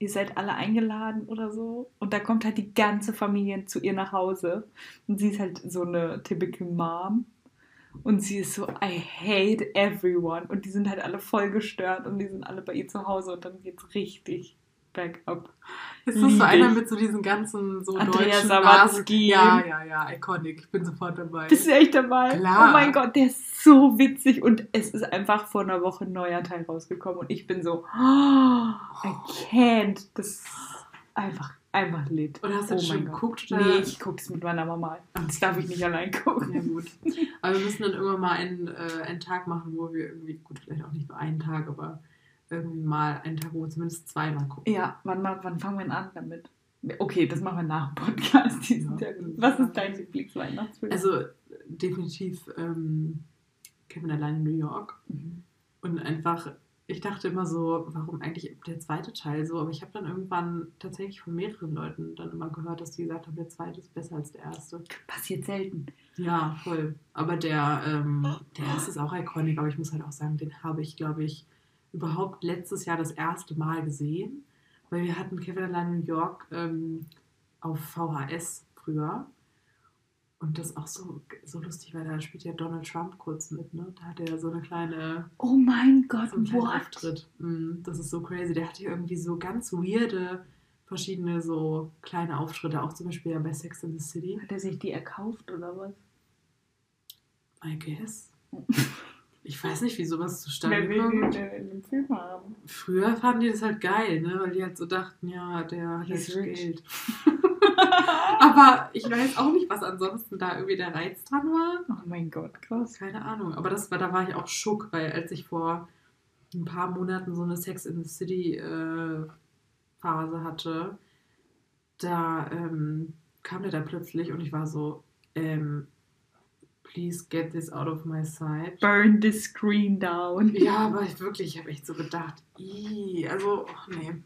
ihr seid alle eingeladen oder so. Und da kommt halt die ganze Familie zu ihr nach Hause. Und sie ist halt so eine typical Mom. Und sie ist so, I hate everyone. Und die sind halt alle voll gestört und die sind alle bei ihr zu Hause und dann geht's richtig bergab. Ist das so einer mit so diesen ganzen so Andreas deutschen Sawatzki. Ja, ja, ja, iconic. Ich bin sofort dabei. Bist du echt dabei? Klar. Oh mein Gott, der ist so witzig und es ist einfach vor einer Woche ein neuer Teil rausgekommen und ich bin so, oh, I can't. Das ist einfach, einfach lit. Oder hast du das Oh schon mein Gott. geguckt? Oder? Nee, ich guck's mit meiner Mama. Das darf ich nicht allein gucken. Ja, gut. Aber wir müssen dann irgendwann mal einen, äh, einen Tag machen, wo wir irgendwie, gut, vielleicht auch nicht nur einen Tag, aber irgendwie mal einen Tag, wo wir zumindest zweimal gucken. Ja, wann, wann fangen wir denn an damit? Okay, das machen wir nach dem Podcast. Ja. Was ist dein Lieblingsweihnachtsfilm? Also definitiv ähm, Kevin allein in New York. Mhm. Und einfach, ich dachte immer so, warum eigentlich der zweite Teil so? Aber ich habe dann irgendwann tatsächlich von mehreren Leuten dann immer gehört, dass die gesagt haben, der zweite ist besser als der erste. passiert selten. Ja, voll. Aber der, ähm, der erste ist auch iconic, aber ich muss halt auch sagen, den habe ich, glaube ich, überhaupt letztes Jahr das erste Mal gesehen. Weil wir hatten Kevin allein in New York ähm, auf VHS früher. Und das ist auch so, so lustig, weil da spielt ja Donald Trump kurz mit, ne? Da hat er so eine kleine, Oh mein Gott, so einen kleinen what? Auftritt. Mm, Das ist so crazy. Der hatte irgendwie so ganz weirde, verschiedene so kleine Auftritte, auch zum Beispiel ja bei Sex in the City. Hat er sich die erkauft oder was? I guess. Ich weiß nicht, wie sowas zustande kommt. den denn in dem Film haben? Früher fanden die das halt geil, ne? Weil die halt so dachten, ja, der hat He's rich. Geld. Aber ich weiß auch nicht, was ansonsten da irgendwie der Reiz dran war. Oh mein Gott, krass. Keine Ahnung. Aber das war, da war ich auch schock, weil als ich vor ein paar Monaten so eine Sex in the City äh, Phase hatte, da ähm, kam der da plötzlich und ich war so, ähm, please get this out of my sight. Burn the screen down. Ja, aber ich wirklich, ich habe echt so gedacht, ii, also, ach nee.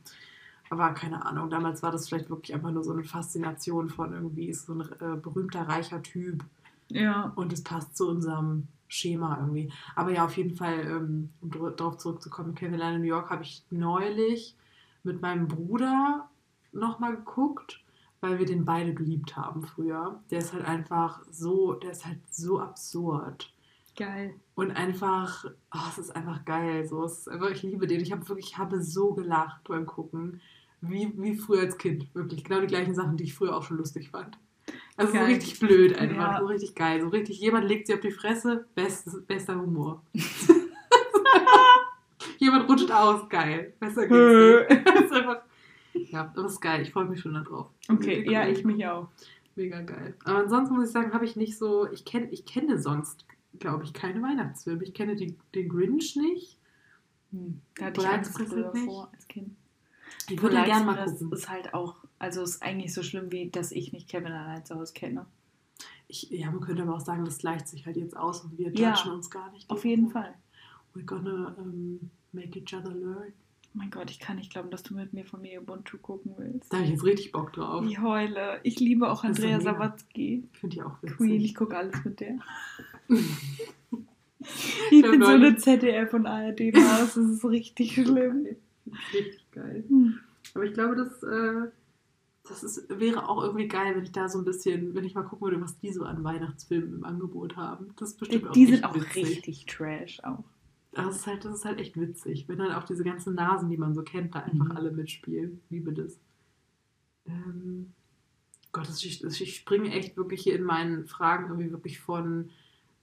Aber keine Ahnung, damals war das vielleicht wirklich einfach nur so eine Faszination von irgendwie, ist so ein äh, berühmter, reicher Typ Ja. und es passt zu unserem Schema irgendwie. Aber ja, auf jeden Fall, ähm, um darauf zurückzukommen, Kevin in New York habe ich neulich mit meinem Bruder nochmal geguckt, weil wir den beide geliebt haben früher. Der ist halt einfach so, der ist halt so absurd. Geil. Und einfach, oh, es ist einfach geil. So, es ist einfach, ich liebe den. Ich habe wirklich, ich habe so gelacht beim Gucken. Wie, wie früher als Kind. Wirklich. Genau die gleichen Sachen, die ich früher auch schon lustig fand. Also so Geil. richtig blöd einfach. Ja. So richtig geil. So richtig, jemand legt sie auf die Fresse. Best, bester Humor. jemand rutscht aus. Geil. Besser geht's nicht. Das ist einfach, ja, das ist geil. Ich freue mich schon darauf. Okay, ja, ich mich auch. Mega geil. Aber ansonsten muss ich sagen, habe ich nicht so, ich, kenn, ich kenne sonst, glaube ich, keine Weihnachtsfilme. Ich kenne die, den Grinch nicht. Hm. Da hatte ich Polar Angst früher nicht? vor als Kind. Ich würde ihn gerne mal gucken. ist halt auch, also ist eigentlich so schlimm, wie dass ich nicht Kevin allein zu Hause kenne. Ich, ja, man könnte aber auch sagen, das gleicht sich halt jetzt aus und wir Ja, judgen uns gar nicht. Auf jeden Fall. We're gonna um, make each other learn. Mein Gott, ich kann nicht glauben, dass du mit mir Familie Ubuntu gucken willst. Da habe ich jetzt richtig Bock drauf. Ich heule. Ich liebe auch Andrea. Sawatzki. Ich finde die auch witzig. Queen, ich gucke alles mit der. Ich Ich bin so eine ZDF und ARD Maus, das ist richtig schlimm. Richtig geil. Hm. Aber ich glaube, das, äh, das ist, wäre auch irgendwie geil, wenn ich da so ein bisschen, wenn ich mal gucken würde, was die so an Weihnachtsfilmen im Angebot haben. Das ist bestimmt auch Die sind auch witzig. richtig trash auch. Das ist, halt, das ist halt echt witzig, wenn dann auch diese ganzen Nasen, die man so kennt, da einfach Mhm. alle mitspielen. Liebe das. Ähm, Gott, ich, ich springe echt wirklich hier in meinen Fragen irgendwie wirklich von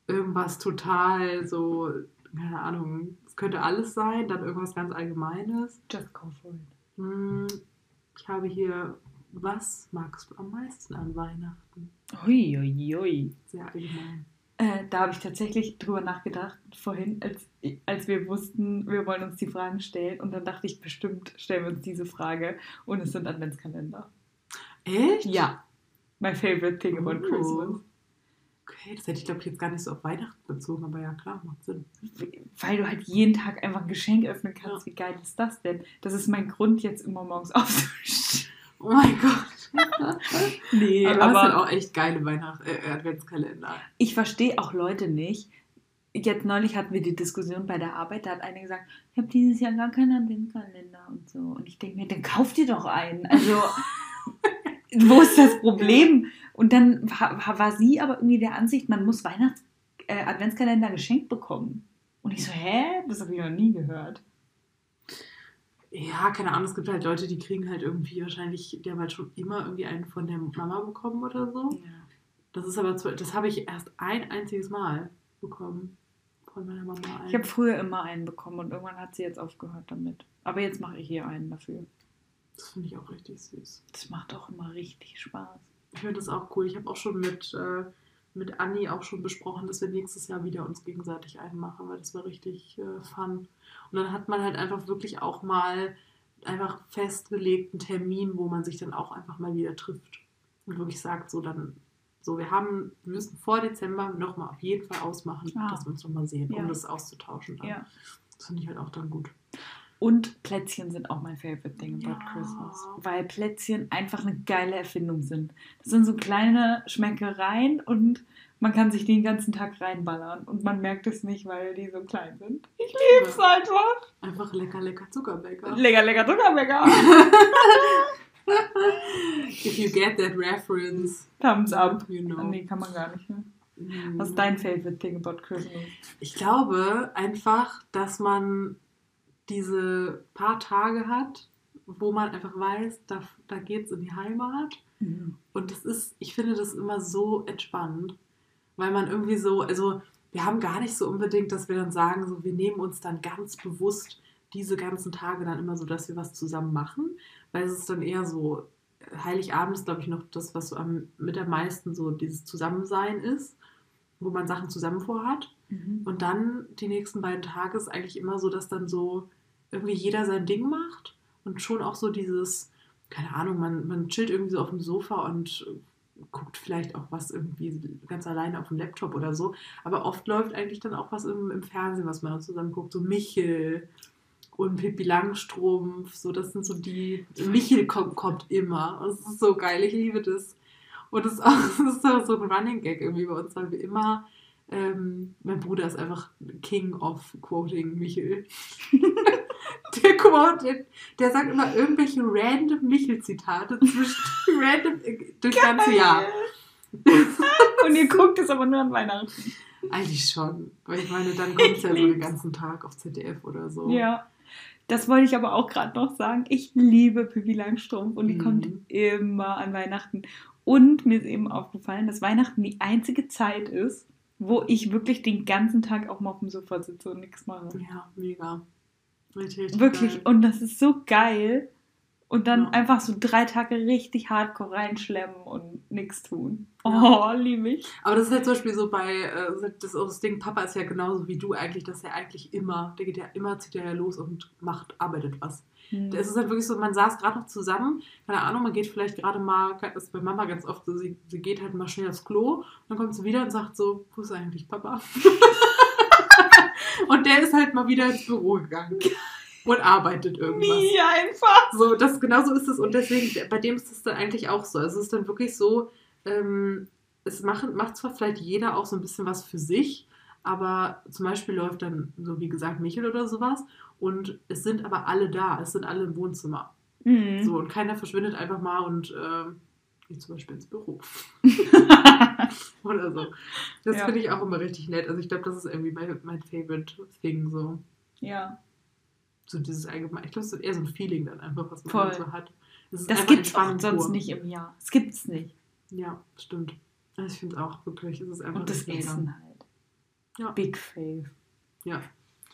irgendwas total so, keine Ahnung, es könnte alles sein, dann irgendwas ganz Allgemeines. Just go for it. Hm, Ich habe hier, was magst du am meisten an Weihnachten? Hui, hui, hui. Sehr allgemein. Äh, da habe ich tatsächlich drüber nachgedacht, vorhin, als, als wir wussten, wir wollen uns die Fragen stellen. Und dann dachte ich, bestimmt stellen wir uns diese Frage. Und es sind Adventskalender. Echt? Ja. My favorite thing about Oh. Christmas. Okay, das hätte ich glaube ich jetzt gar nicht so auf Weihnachten bezogen, aber ja klar, macht Sinn. Weil du halt jeden Tag einfach ein Geschenk öffnen kannst. Wie geil ist das denn? Das ist mein Grund, jetzt immer morgens aufzustehen. Oh mein Gott. Nee, aber aber, halt auch echt geile Weihnacht äh, Adventskalender. ich verstehe auch Leute nicht. Jetzt neulich hatten wir die Diskussion bei der Arbeit, da hat eine gesagt, ich habe dieses Jahr gar keinen Adventskalender und so. Und ich denke mir, dann kauf dir doch einen. Also, wo ist das Problem? Und dann war, war sie aber irgendwie der Ansicht, man muss Weihnachts äh, Adventskalender geschenkt bekommen. Und ich so, hä? Das habe ich noch nie gehört. Ja, keine Ahnung, es gibt halt Leute, die kriegen halt irgendwie wahrscheinlich, die haben halt schon immer irgendwie einen von der Mama bekommen oder so. Das ist aber, das habe ich erst ein einziges Mal bekommen von meiner Mama. Ich habe früher immer einen bekommen und irgendwann hat sie jetzt aufgehört damit. Aber jetzt mache ich hier einen dafür. Das finde ich auch richtig süß. Das macht auch immer richtig Spaß. Ich finde das auch cool. Ich habe auch schon mit, äh, mit Anni auch schon besprochen, dass wir nächstes Jahr wieder uns gegenseitig einen machen, weil das war richtig äh, fun. Und dann hat man halt einfach wirklich auch mal einfach festgelegten Termin, wo man sich dann auch einfach mal wieder trifft. Und wirklich sagt, so dann, so wir haben, wir müssen vor Dezember nochmal auf jeden Fall ausmachen, Ah. dass wir uns nochmal sehen, Ja. um das auszutauschen. Dann. Ja. Das finde ich halt auch dann gut. Und Plätzchen sind auch mein favorite thing about Ja. Christmas. Weil Plätzchen einfach eine geile Erfindung sind. Das sind so kleine Schmeckereien und man kann sich den ganzen Tag reinballern. Und man merkt es nicht, weil die so klein sind. Ich liebe es einfach. Einfach lecker, lecker Zuckerbäcker. Lecker, lecker Zuckerbäcker. If you get that reference, Thumbs up. you know. Nee, kann man gar nicht. Ne? Mm. Was ist dein favorite thing about Christmas? Ich glaube einfach, dass man diese paar Tage hat, wo man einfach weiß, da, da geht es in die Heimat. Und das ist, ich finde das immer so entspannend, weil man irgendwie so, also wir haben gar nicht so unbedingt, dass wir dann sagen, so wir nehmen uns dann ganz bewusst diese ganzen Tage dann immer so, dass wir was zusammen machen, weil es ist dann eher so, Heiligabend ist, glaube ich, noch das, was so am, mit am meisten so dieses Zusammensein ist, wo man Sachen zusammen vorhat. Mhm. Und dann die nächsten beiden Tage ist eigentlich immer so, dass dann so irgendwie jeder sein Ding macht und schon auch so dieses, keine Ahnung, man, man chillt irgendwie so auf dem Sofa und guckt vielleicht auch was irgendwie ganz alleine auf dem Laptop oder so. Aber oft läuft eigentlich dann auch was im, im Fernsehen, was man dann zusammen guckt. So Michel und Pippi Langstrumpf, so das sind so die. Michel kommt, kommt immer. Und es ist so geil, ich liebe das. Und es ist auch so ein Running Gag irgendwie bei uns, weil wir immer ähm, mein Bruder ist einfach King of Quoting Michel. der quotet, der sagt immer irgendwelche random Michel-Zitate zwischen random äh, durchs ganze Jahr. Und ihr guckt es aber nur an Weihnachten. Eigentlich schon. Weil ich meine, dann kommt es ja so den ganzen Tag auf ZDF oder so. Ja. Das wollte ich aber auch gerade noch sagen. Ich liebe Pippi Langstrumpf und die Mhm. kommt immer an Weihnachten. Und mir ist eben aufgefallen, dass Weihnachten die einzige Zeit ist, wo ich wirklich den ganzen Tag auch mal auf dem Sofa sitze und nichts mache. Ja, mega. Richtig Wirklich. Geil. Und das ist so geil. Und dann Ja. einfach so drei Tage richtig hardcore reinschlemmen und nichts tun. Oh, liebe ich. Aber das ist ja zum Beispiel so bei, äh, das das Ding, Papa ist ja genauso wie du eigentlich, dass er eigentlich immer, der geht ja immer, zieht er ja los und macht, arbeitet was. Es ist halt wirklich so, man saß gerade noch zusammen, keine Ahnung, man geht vielleicht gerade mal, das ist bei Mama ganz oft so, sie, sie geht halt mal schnell aufs Klo dann kommt sie wieder und sagt so, wo ist eigentlich Papa? und der ist halt mal wieder ins Büro gegangen und arbeitet irgendwas. Nie einfach. So, das genauso ist es und deswegen, bei dem ist es dann eigentlich auch so. Also es ist dann wirklich so, ähm, es macht, macht zwar vielleicht jeder auch so ein bisschen was für sich, aber zum Beispiel läuft dann, so wie gesagt, Michel oder sowas und es sind aber alle da, es sind alle im Wohnzimmer. Mhm. So, und keiner verschwindet einfach mal und äh, geht zum Beispiel ins Büro. Oder so. Das Ja. finde ich auch immer richtig nett. Also ich glaube, das ist irgendwie mein, mein Favorite Thing. So. ja. So dieses allgemein. Ich glaube, es ist eher so ein Feeling dann einfach, was man Voll. so hat. Es Das gibt's auch Entspannung sonst nicht im Jahr. Das gibt's nicht. Ja, stimmt. Also ich finde auch wirklich, es ist einfach Und das richtig mega. Essen halt. Ja. Big Fave. Ja,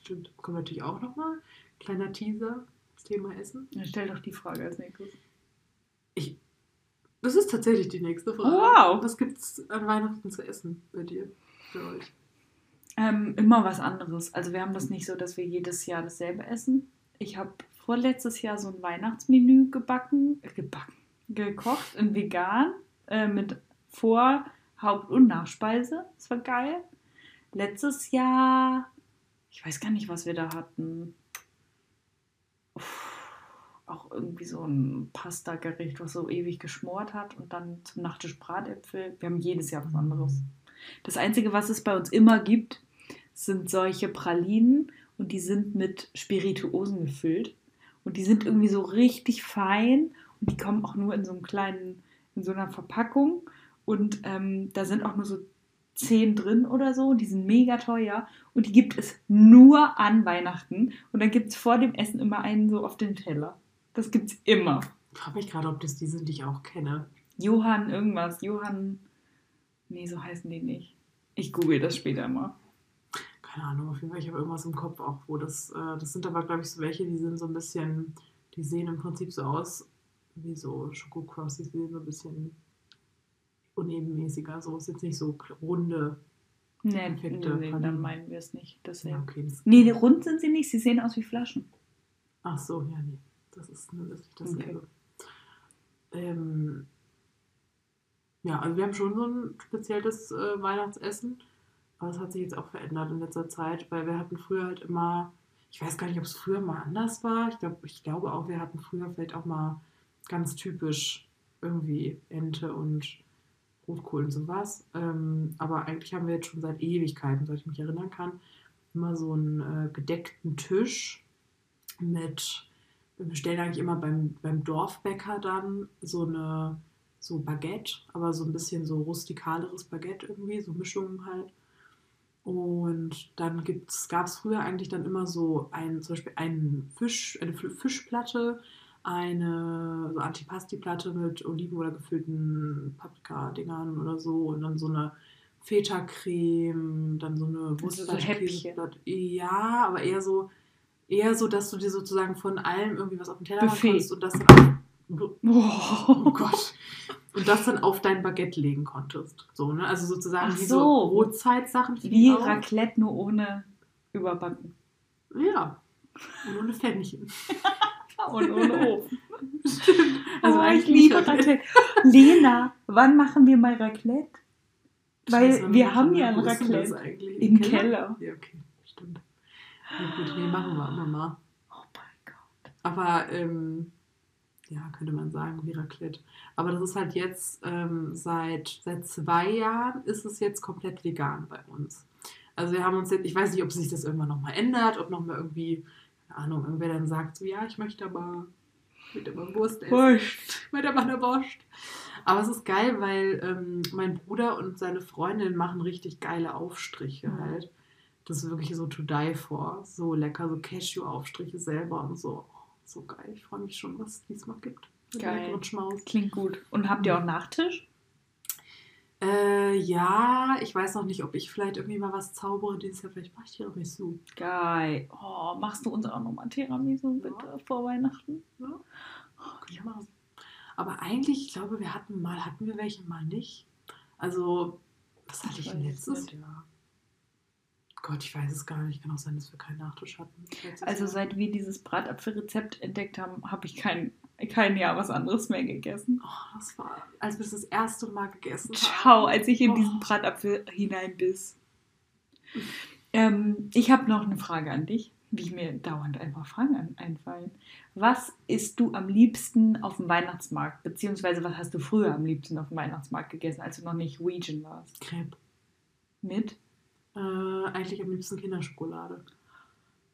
stimmt. Kommen wir natürlich auch nochmal. Kleiner Teaser, das Thema Essen. Dann stell doch die Frage als nächstes. Das ist tatsächlich die nächste Frage. Wow. Was gibt's an Weihnachten zu essen bei dir, für euch? Ähm, immer was anderes. Also wir haben das nicht so, dass wir jedes Jahr dasselbe essen. Ich habe vorletztes Jahr so ein Weihnachtsmenü gebacken, äh, gebacken, gekocht in vegan äh, mit Vor-, Haupt- und Nachspeise. Das war geil. Letztes Jahr, ich weiß gar nicht, was wir da hatten. Uff, auch irgendwie so ein Pasta-Gericht, was so ewig geschmort hat und dann zum Nachtisch Bratäpfel. Wir haben jedes Jahr was anderes. Das Einzige, was es bei uns immer gibt, sind solche Pralinen und die sind mit Spirituosen gefüllt. Und die sind irgendwie so richtig fein und die kommen auch nur in so einem kleinen, in so einer Verpackung. Und ähm, da sind auch nur so zehn drin oder so und die sind mega teuer. Und die gibt es nur an Weihnachten. Und dann gibt es vor dem Essen immer einen so auf den Teller. Das gibt's immer. Ich frage mich gerade, ob das die sind, die ich auch kenne. Johann irgendwas. Johann. Nee, so heißen die nicht. Ich google das später mal. Keine Ahnung, auf jeden Fall, ich habe irgendwas im Kopf auch, wo das, äh, das sind aber, glaube ich, so welche, die sind so ein bisschen, die sehen im Prinzip so aus wie so Schokocross, die sehen so ein bisschen unebenmäßiger, so ist jetzt nicht so runde. Nee, Perfekte nee, dann Pralinen. meinen wir es nicht. Das Ja, okay. Nee, rund sind sie nicht. Sie sehen aus wie Flaschen. Ach so, ja, nee, das ist, ist nicht dasselbe. Ähm, ja, also wir haben schon so ein spezielles äh, Weihnachtsessen, aber das hat sich jetzt auch verändert in letzter Zeit, weil wir hatten früher halt immer, ich weiß gar nicht, ob es früher mal anders war. Ich, glaub, ich glaube auch, wir hatten früher vielleicht auch mal ganz typisch irgendwie Ente und Rotkohl und sowas. Ähm, aber eigentlich haben wir jetzt schon seit Ewigkeiten, seit ich mich erinnern kann, immer so einen äh, gedeckten Tisch mit, wir bestellen eigentlich immer beim, beim Dorfbäcker dann so eine so Baguette, aber so ein bisschen so rustikaleres Baguette irgendwie, so Mischungen halt. Und dann gab es früher eigentlich dann immer so ein, zum Beispiel einen Fisch, eine Fischplatte, eine so Antipasti-Platte mit Oliven oder gefüllten Paprika-Dingern oder so und dann so eine Feta-Creme, dann so eine Also. Wurstfleischkäseplatte. Ja, aber eher so, eher so, dass du dir sozusagen von allem irgendwie was auf den Teller konntest und das dann auf, Oh, oh Gott. Und das dann auf dein Baguette legen konntest. So, ne? Also sozusagen Ach wie so. Brotzeitsachen. Wie. Raclette, nur ohne Überbacken. Ja. Und ohne Pfännchen. Und ohne Ofen. Also oh, ich liebe Raclette. Lena, wann machen wir mal Raclette? Weil Scheiße, wir haben ja ein Raclette. Im Keller. Ja, okay, stimmt. Ja, gut, nee, machen wir immer mal. Oh mein Gott. Aber, ähm, ja, könnte man sagen, wie Raclette. Aber das ist halt jetzt, ähm, seit, seit zwei Jahren ist es jetzt komplett vegan bei uns. Also wir haben uns jetzt, ich weiß nicht, ob sich das irgendwann nochmal ändert, ob nochmal irgendwie, keine Ahnung, irgendwer dann sagt, so, ja, ich möchte aber, ich möchte aber Wurst essen. Wurscht. mit der Wanne Wurst. Aber es ist geil, weil ähm, mein Bruder und seine Freundin machen richtig geile Aufstriche Mhm. halt. Das ist wirklich so to die for. So lecker, so Cashew-Aufstriche selber und so. Oh, so geil. Ich freue mich schon, was es diesmal gibt. Geil. Klingt gut. Und habt ihr auch Nachtisch? Äh, ja, ich weiß noch nicht, ob ich vielleicht irgendwie mal was zaubere dieses Jahr. Vielleicht mache ich Tiramisu. Geil. Oh, machst du uns auch nochmal Tiramisu bitte vor Weihnachten? Ja, ich machen. Aber eigentlich, ich glaube, wir hatten mal, hatten wir welche mal nicht. Also, was hatte ich, es letztes. Jahr? Gott, ich weiß es gar nicht. Kann auch sein, dass wir keinen Nachtisch hatten. Also seit wir dieses Bratapfelrezept entdeckt haben, habe ich kein, kein Jahr was anderes mehr gegessen. Oh, das war, als wir es das erste Mal gegessen haben. Ciao, als ich in Oh. diesen Bratapfel hineinbiss. Ähm, ich habe noch eine Frage an dich, wie mir dauernd einfach Fragen einfallen. Was isst du am liebsten auf dem Weihnachtsmarkt? Beziehungsweise was hast du früher am liebsten auf dem Weihnachtsmarkt gegessen, als du noch nicht Region warst? Crepe. Mit? Äh, eigentlich am liebsten Kinderschokolade.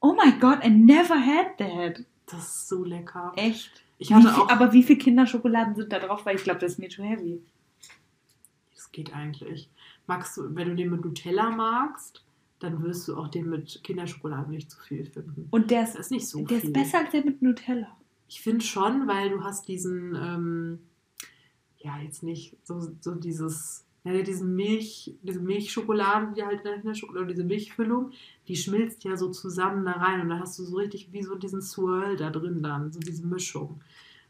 Oh my god, I never had that. Das ist so lecker. Echt? Ich hatte wie viel, auch. aber wie viele Kinderschokoladen sind da drauf? Weil ich glaube, das ist mir too heavy. Das geht eigentlich. Magst du, wenn du den mit Nutella magst, dann wirst du auch den mit Kinderschokolade nicht zu viel finden. Und der ist, ist nicht so der viel. ist besser als der mit Nutella. Ich finde schon, weil du hast diesen, ähm, ja, jetzt nicht so, so dieses, ja, diesen Milch, diese Milchschokolade, die halt in der Schokolade, diese Milchfüllung, die schmilzt ja so zusammen da rein und dann hast du so richtig wie so diesen Swirl da drin dann, so diese Mischung.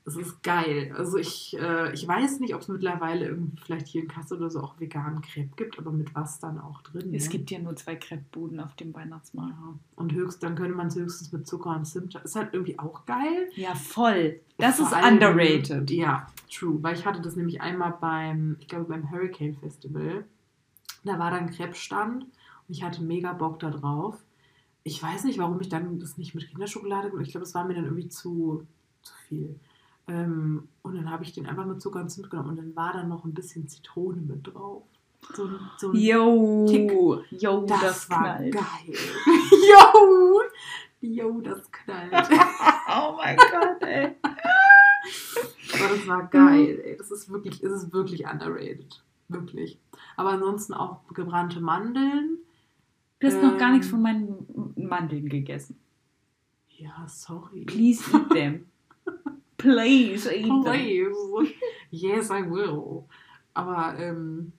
Das ist geil. Also ich, äh, ich weiß nicht, ob es mittlerweile irgendwie vielleicht hier in Kassel oder so auch veganen Crepe gibt, aber mit was dann auch drin. Es ne? gibt ja nur zwei Crepe-Buden auf dem Weihnachtsmarkt. ja. Und höchst, dann könnte man es höchstens mit Zucker und Zimt. Ist halt irgendwie auch geil. Ja, voll. Das ist allem- underrated. Ja, true. Weil ich hatte das nämlich einmal beim, ich glaube beim Hurricane Festival. Da war dann Crepe-Stand und ich hatte mega Bock da drauf. Ich weiß nicht, warum ich dann das nicht mit Kinderschokolade gemacht Ich glaube, es war mir dann irgendwie zu, zu viel. Ähm, und dann habe ich den einfach mit Zucker und Zimt genommen und dann war da noch ein bisschen Zitrone mit drauf. So, ein- so ein Yo, Tick. yo, das, das, war knallt. geil. Yo! Yo, das knallt. Oh mein Gott, ey. Aber das war geil, ey. Das ist wirklich, es ist wirklich underrated. Wirklich. Aber ansonsten auch gebrannte Mandeln. Du hast noch gar Ähm. nichts von meinen Mandeln gegessen. Ja, sorry. Please eat them. Please eat them. Please. Yes, I will. Aber ähm,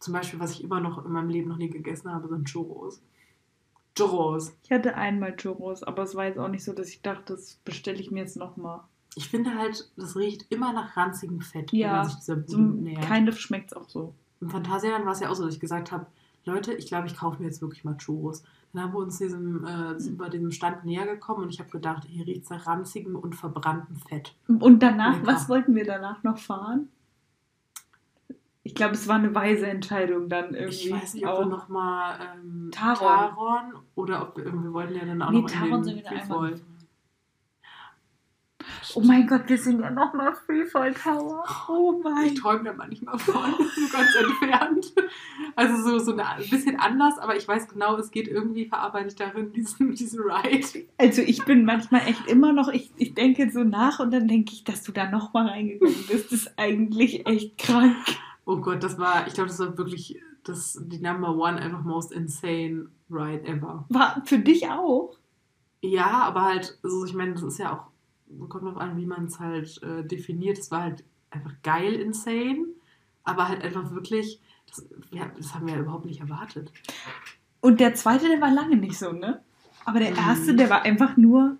zum Beispiel, was ich immer noch in meinem Leben noch nie gegessen habe, sind Churros. Churros. Ich hatte einmal Churros, aber es war jetzt auch nicht so, dass ich dachte, das bestelle ich mir jetzt nochmal. Ich finde halt, das riecht immer nach ranzigem Fett, Ja, wenn man sich dieser Bude So nähert. kind of schmeckt es auch so. Im Phantasialand war es ja auch so, dass ich gesagt habe, Leute, ich glaube, ich kaufe mir jetzt wirklich mal Churros. Dann haben wir uns diesem, äh, sind bei diesem Stand näher gekommen und ich habe gedacht, hier riecht es nach ranzigem und verbranntem Fett. Und danach, Lecker. was wollten wir danach noch fahren? Ich glaube, es war eine weise Entscheidung dann irgendwie. Ich weiß nicht, ob wir nochmal ähm, Taron. Taron oder ob wir irgendwie wollten ja dann auch Nee, noch Taron sind wir einmal Freefall. Oh mein Gott, wir sind ja nochmal Freefall Tower. Oh mein Ich träume da manchmal von, so ganz entfernt. Also so, so eine, ein bisschen anders, aber ich weiß genau, es geht irgendwie, verarbeite ich darin diesen, diesen Ride. Also ich bin manchmal echt immer noch, ich, ich denke so nach und dann denke ich, dass du da nochmal reingegangen bist. Das ist eigentlich echt krank. Oh Gott, das war, ich glaube, das war wirklich das, die Number One, einfach most insane Ride ever. War für dich auch? Ja, aber halt, also ich meine, das ist ja auch, kommt drauf an, wie man es halt äh, definiert. Es war halt einfach geil insane, aber halt einfach wirklich, das, ja, das haben wir ja überhaupt nicht erwartet. Und der zweite, der war lange nicht so, ne? Aber der Mhm. erste, der war einfach nur.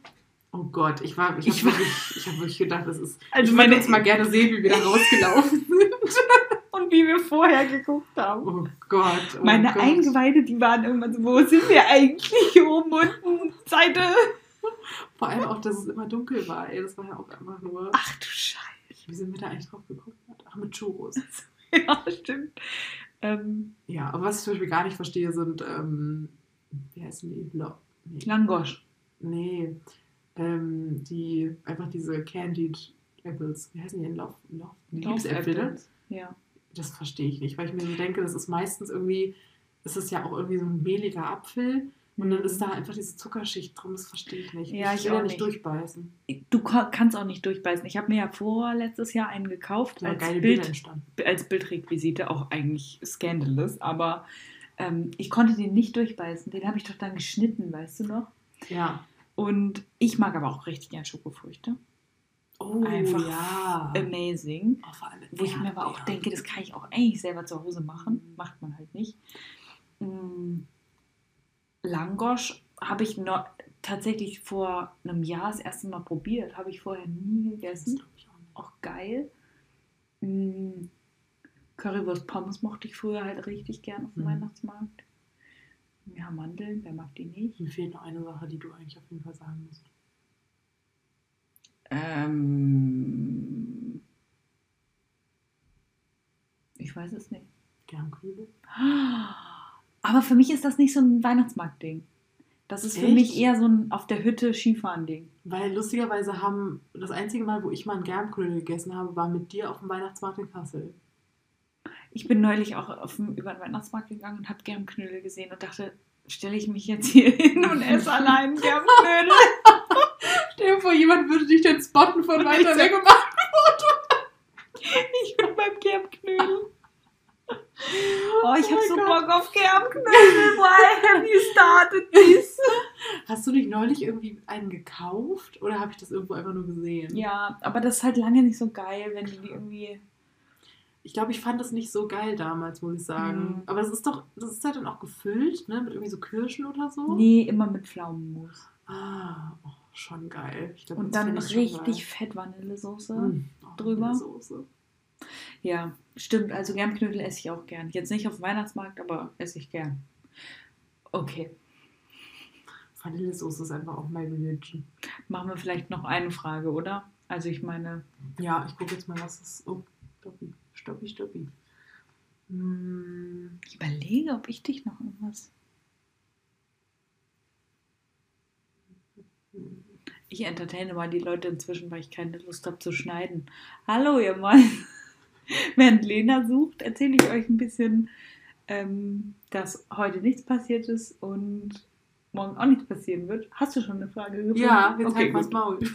Oh Gott, ich war, ich Ich habe wirklich, ich hab wirklich gedacht, das ist. Also ich meine- uns mal gerne sehen, wie wir da rausgelaufen sind. Und wie wir vorher geguckt haben. Oh Gott. Oh Meine Gott. Eingeweide, die waren irgendwann so, wo sind wir eigentlich? Oben, unten, Seite. Vor allem auch, dass es immer dunkel war. Ey, das war ja auch einfach nur. Ach du Scheiße. Wie sind wir da eigentlich drauf gekommen? Ach, mit Churros. Ja, stimmt. Ähm, Ja, aber was ich zum Beispiel gar nicht verstehe, sind, ähm, wie heißen die? Lo nee. Langosch. nee. Ähm, die, einfach diese Candied Apples. Wie heißen die denn? Lauf, Lauf, Liebsäpfel, ne? Ja. Das verstehe ich nicht, weil ich mir so denke, das ist meistens irgendwie, das ist ja auch irgendwie so ein mehliger Apfel und dann ist da einfach diese Zuckerschicht drum, das verstehe ich nicht. Ja, ich ich will ja auch nicht durchbeißen. Du ka- kannst auch nicht durchbeißen. Ich habe mir ja vor letztes Jahr einen gekauft Ja, als, Bild, als Bildrequisite, auch eigentlich scandalous, aber ähm, ich konnte den nicht durchbeißen. Den habe ich doch dann geschnitten, weißt du noch? Ja. Und ich mag aber auch richtig gern Schokofrüchte. Oh, Einfach ja. Amazing. Oh, allem Wo ich mir aber auch denke, das kann ich auch eigentlich selber zu Hause machen. Mhm. Macht man halt nicht. Mm, Langosch habe ich noch tatsächlich vor einem Jahr das erste Mal probiert. Habe ich vorher nie gegessen. auch geil. Mm, Currywurst Pommes mochte ich früher halt richtig gern auf dem Mhm. Weihnachtsmarkt. Ja, Mandeln, wer mag die nicht? Mir fehlt noch eine Sache, die du eigentlich auf jeden Fall sagen musst. Ähm, ich weiß es nicht. Germknödel? Aber für mich ist das nicht so ein Weihnachtsmarkt-Ding. Das ist für Echt? mich eher so ein auf der Hütte Skifahren-Ding. Weil lustigerweise haben, das einzige Mal, wo ich mal einen Germknödel gegessen habe, war mit dir auf dem Weihnachtsmarkt in Kassel. Ich bin neulich auch auf über den Weihnachtsmarkt gegangen und habe Germknödel gesehen und dachte, stelle ich mich jetzt hier hin und esse allein Germknödel? Stell dir vor, jemand würde dich denn spotten von weiter weg und machen Ich bin beim Germknödel. Oh, ich hab mein so Gott. Bock auf Germknödel. Why have you started this? Hast du nicht neulich irgendwie einen gekauft oder habe ich das irgendwo einfach nur gesehen? Ja, aber das ist halt lange nicht so geil, wenn die die irgendwie. Ich glaube, ich fand das nicht so geil damals, muss ich sagen. Mhm. Aber es ist doch, das ist halt dann auch gefüllt, ne? Mit irgendwie so Kirschen oder so. Nee, immer mit Pflaumenmus. Ah, oh, schon geil. Ich glaub, Und dann ich richtig fett Vanillesoße. Mm, oh, drüber. Soße. Ja, stimmt. Also Germknödel esse ich auch gern. Jetzt nicht auf dem Weihnachtsmarkt, aber esse ich gern. Okay. Vanillesoße ist einfach auch my religion. Machen wir vielleicht noch eine Frage, oder? Also ich meine, Ja, ich gucke jetzt mal, was ist. Oh, stoppi, stoppi, stoppi. Mm, ich überlege, ob ich dich noch irgendwas. Ich entertaine mal die Leute inzwischen, weil ich keine Lust habe zu schneiden. Hallo, ihr Mann. Während Lena sucht, erzähle ich euch ein bisschen, ähm, dass heute nichts passiert ist und morgen auch nichts passieren wird. Hast du schon eine Frage gefunden? Ja, jetzt okay, halt mal's. Maul.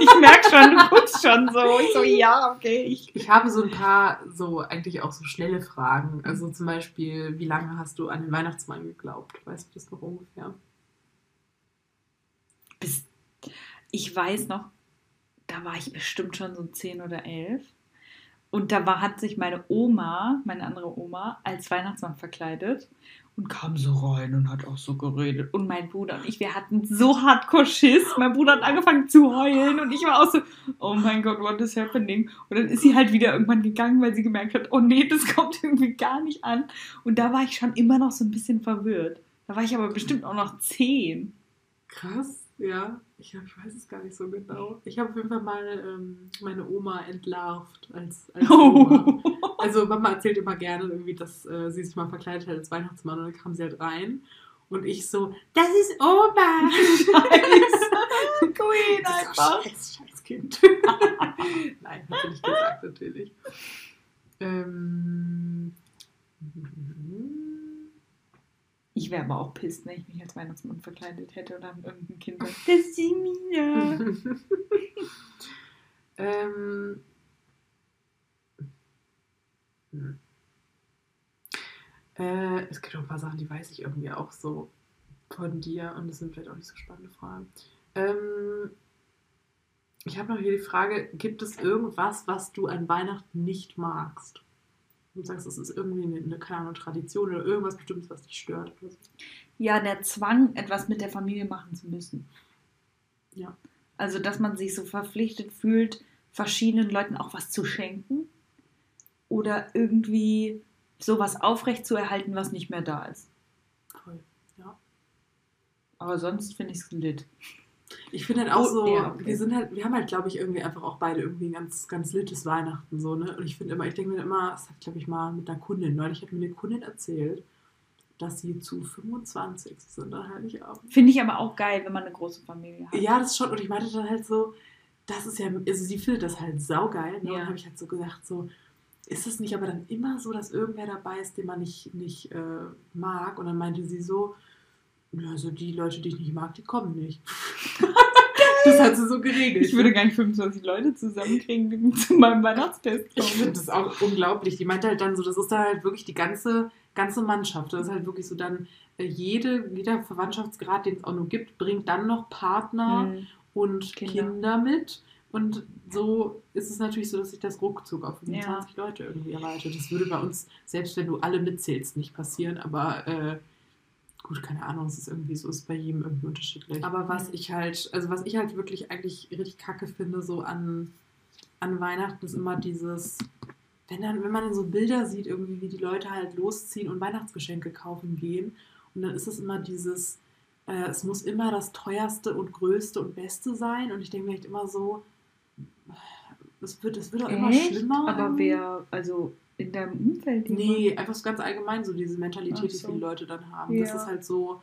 Ich merke schon, du guckst schon so. Ich so, ja, okay. Ich, Ich habe so ein paar, so eigentlich auch so schnelle Fragen. Also zum Beispiel, wie lange hast du an den Weihnachtsmann geglaubt? Weißt du das noch ungefähr? bis, ich weiß noch, da war ich bestimmt schon so 10 oder 11. Und da war, hat sich meine Oma, meine andere Oma, als Weihnachtsmann verkleidet und kam so rein und hat auch so geredet. Und mein Bruder und ich, wir hatten so hardcore Schiss. Mein Bruder hat angefangen zu heulen und ich war auch so, oh mein Gott, what is happening? Und dann ist sie halt wieder irgendwann gegangen, weil sie gemerkt hat, oh nee, das kommt irgendwie gar nicht an. Und da war ich schon immer noch so ein bisschen verwirrt. Da war ich aber bestimmt auch noch 10. Krass, ja. Ich, hab, ich weiß es gar nicht so genau. Ich habe auf jeden Fall mal ähm, meine Oma entlarvt als, als Oma. Oh. Also Mama erzählt immer gerne irgendwie, dass äh, sie sich mal verkleidet hat als Weihnachtsmann und dann kam sie halt rein. Und ich so, das ist Oma! Scheiße. Queen Das ist einfach. scheiß, scheiß Kind. Nein, hat sie nicht gesagt, natürlich. Ähm, Ich wäre aber auch pisst, wenn ich mich als Weihnachtsmann verkleidet hätte und dann irgendein Kind sagt, das ist die Mina. ähm, hm. äh, es gibt auch ein paar Sachen, die weiß ich irgendwie auch so von dir und das sind vielleicht auch nicht so spannende Fragen. Ähm, ich habe noch hier die Frage, gibt es irgendwas, was du an Weihnachten nicht magst? Du sagst, es ist irgendwie eine, eine keine Ahnung, Tradition oder irgendwas Bestimmtes, was dich stört. So. Ja, der Zwang, etwas mit der Familie machen zu müssen. Ja. Also, dass man sich so verpflichtet fühlt, verschiedenen Leuten auch was zu schenken oder irgendwie sowas aufrechtzuerhalten, was nicht mehr da ist. Voll. Ja. Aber sonst finde ich es lit. Ich finde halt auch so, ja, okay. wir sind halt, wir haben halt, glaube ich, irgendwie einfach auch beide irgendwie ein ganz, ganz littes Weihnachten so, ne? Und ich finde immer, ich denke mir immer, das hat, glaube ich, mal mit einer Kundin, neulich hat mir eine Kundin erzählt, dass sie zu 25 sind an Heiligabend. Finde ich aber auch geil, wenn man eine große Familie hat. Ja, das schon, und ich meinte dann halt so, das ist ja, also sie findet das halt saugeil, ne? Und Ja. dann habe ich halt so gesagt, so, ist es nicht aber dann immer so, dass irgendwer dabei ist, den man nicht, nicht äh, mag? Und dann meinte sie so, also die Leute, die ich nicht mag, die kommen nicht. das hat sie so geregelt. Ich würde gar nicht 25 Leute zusammenkriegen, die zu meinem Weihnachtsfest Ich finde kommen. das auch unglaublich. Die meinte halt dann so, das ist dann halt wirklich die ganze, ganze Mannschaft. Das ist halt wirklich so dann, äh, jede, jeder Verwandtschaftsgrad, den es auch nur gibt, bringt dann noch Partner Mhm. und Kinder. Kinder. mit. Und so ist es natürlich so, dass sich das ruckzuck auf 25 Leute irgendwie erweitert. Das würde bei uns, selbst wenn du alle mitzählst, nicht passieren. Aber äh, gut, keine Ahnung, es ist irgendwie so, ist bei jedem irgendwie unterschiedlich. Aber was ich halt, also was ich halt wirklich eigentlich richtig kacke finde, so an, an Weihnachten, ist immer dieses, wenn dann, wenn man dann so Bilder sieht, irgendwie, wie die Leute halt losziehen und Weihnachtsgeschenke kaufen gehen. Und dann ist es immer dieses, äh, es muss immer das teuerste und größte und beste sein. Und ich denke mir echt immer so, es wird, es wird auch immer Echt? schlimmer. Aber wer, also in deinem Umfeld? Nee, einfach so ganz allgemein so diese Mentalität, Ach die so. viele Leute dann haben. Ja. Das ist halt so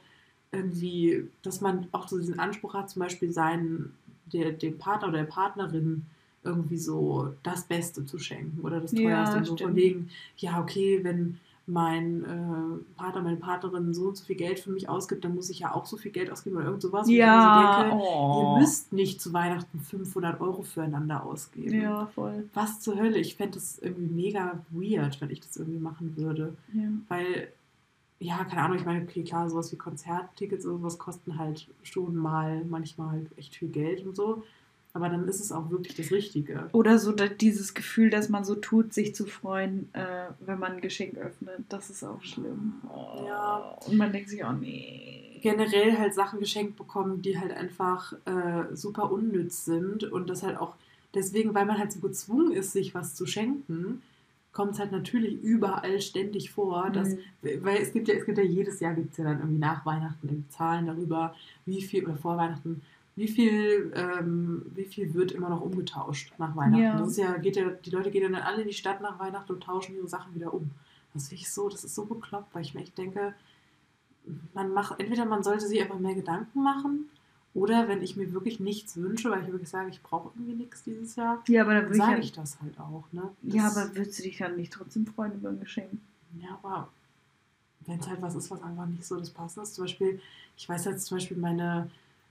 irgendwie, dass man auch so diesen Anspruch hat, zum Beispiel seinen, der, dem Partner oder der Partnerin irgendwie so das Beste zu schenken oder das Ja, Teuerste. und so von wegen, ja, okay, wenn, mein äh, Partner, meine Partnerin so und so viel Geld für mich ausgibt, dann muss ich ja auch so viel Geld ausgeben oder irgend sowas. Ja, denke, oh. ihr müsst nicht zu Weihnachten 500 Euro füreinander ausgeben. Ja, voll. Was zur Hölle? Ich fände das irgendwie mega weird, wenn ich das irgendwie machen würde. Ja. Weil, ja, keine Ahnung, ich meine, okay, klar, sowas wie Konzerttickets oder sowas kosten halt schon mal manchmal halt echt viel Geld und so. Aber dann ist es auch wirklich das Richtige. Oder so dieses Gefühl, dass man so tut, sich zu freuen, äh, wenn man ein Geschenk öffnet. Das ist auch schlimm. Oh. Ja. Und man denkt sich, oh nee. generell halt Sachen geschenkt bekommen, die halt einfach äh, super unnütz sind und das halt auch deswegen, weil man halt so gezwungen ist, sich was zu schenken, kommt es halt natürlich überall ständig vor, dass, Mhm. weil es gibt ja, es gibt ja jedes Jahr gibt es ja dann irgendwie nach Weihnachten Zahlen darüber, wie viel, oder vor Weihnachten, wie viel, ähm, wie viel wird immer noch umgetauscht nach Weihnachten. Ja. Das ist ja, geht ja, die Leute gehen ja dann alle in die Stadt nach Weihnachten und tauschen ihre Sachen wieder um. Das finde ich so, das ist so bekloppt, weil ich mir echt denke, man macht, entweder man sollte sich einfach mehr Gedanken machen, oder wenn ich mir wirklich nichts wünsche, weil ich wirklich sage, ich brauche irgendwie nichts dieses Jahr, Ja, aber dann dann sage ich ich das halt auch. Ne? ja, Das- aber würdest du dich dann nicht trotzdem freuen über ein Geschenk? ja, aber wenn es halt was ist, was einfach nicht so das Passende ist, zum Beispiel, ich weiß jetzt zum Beispiel, meine,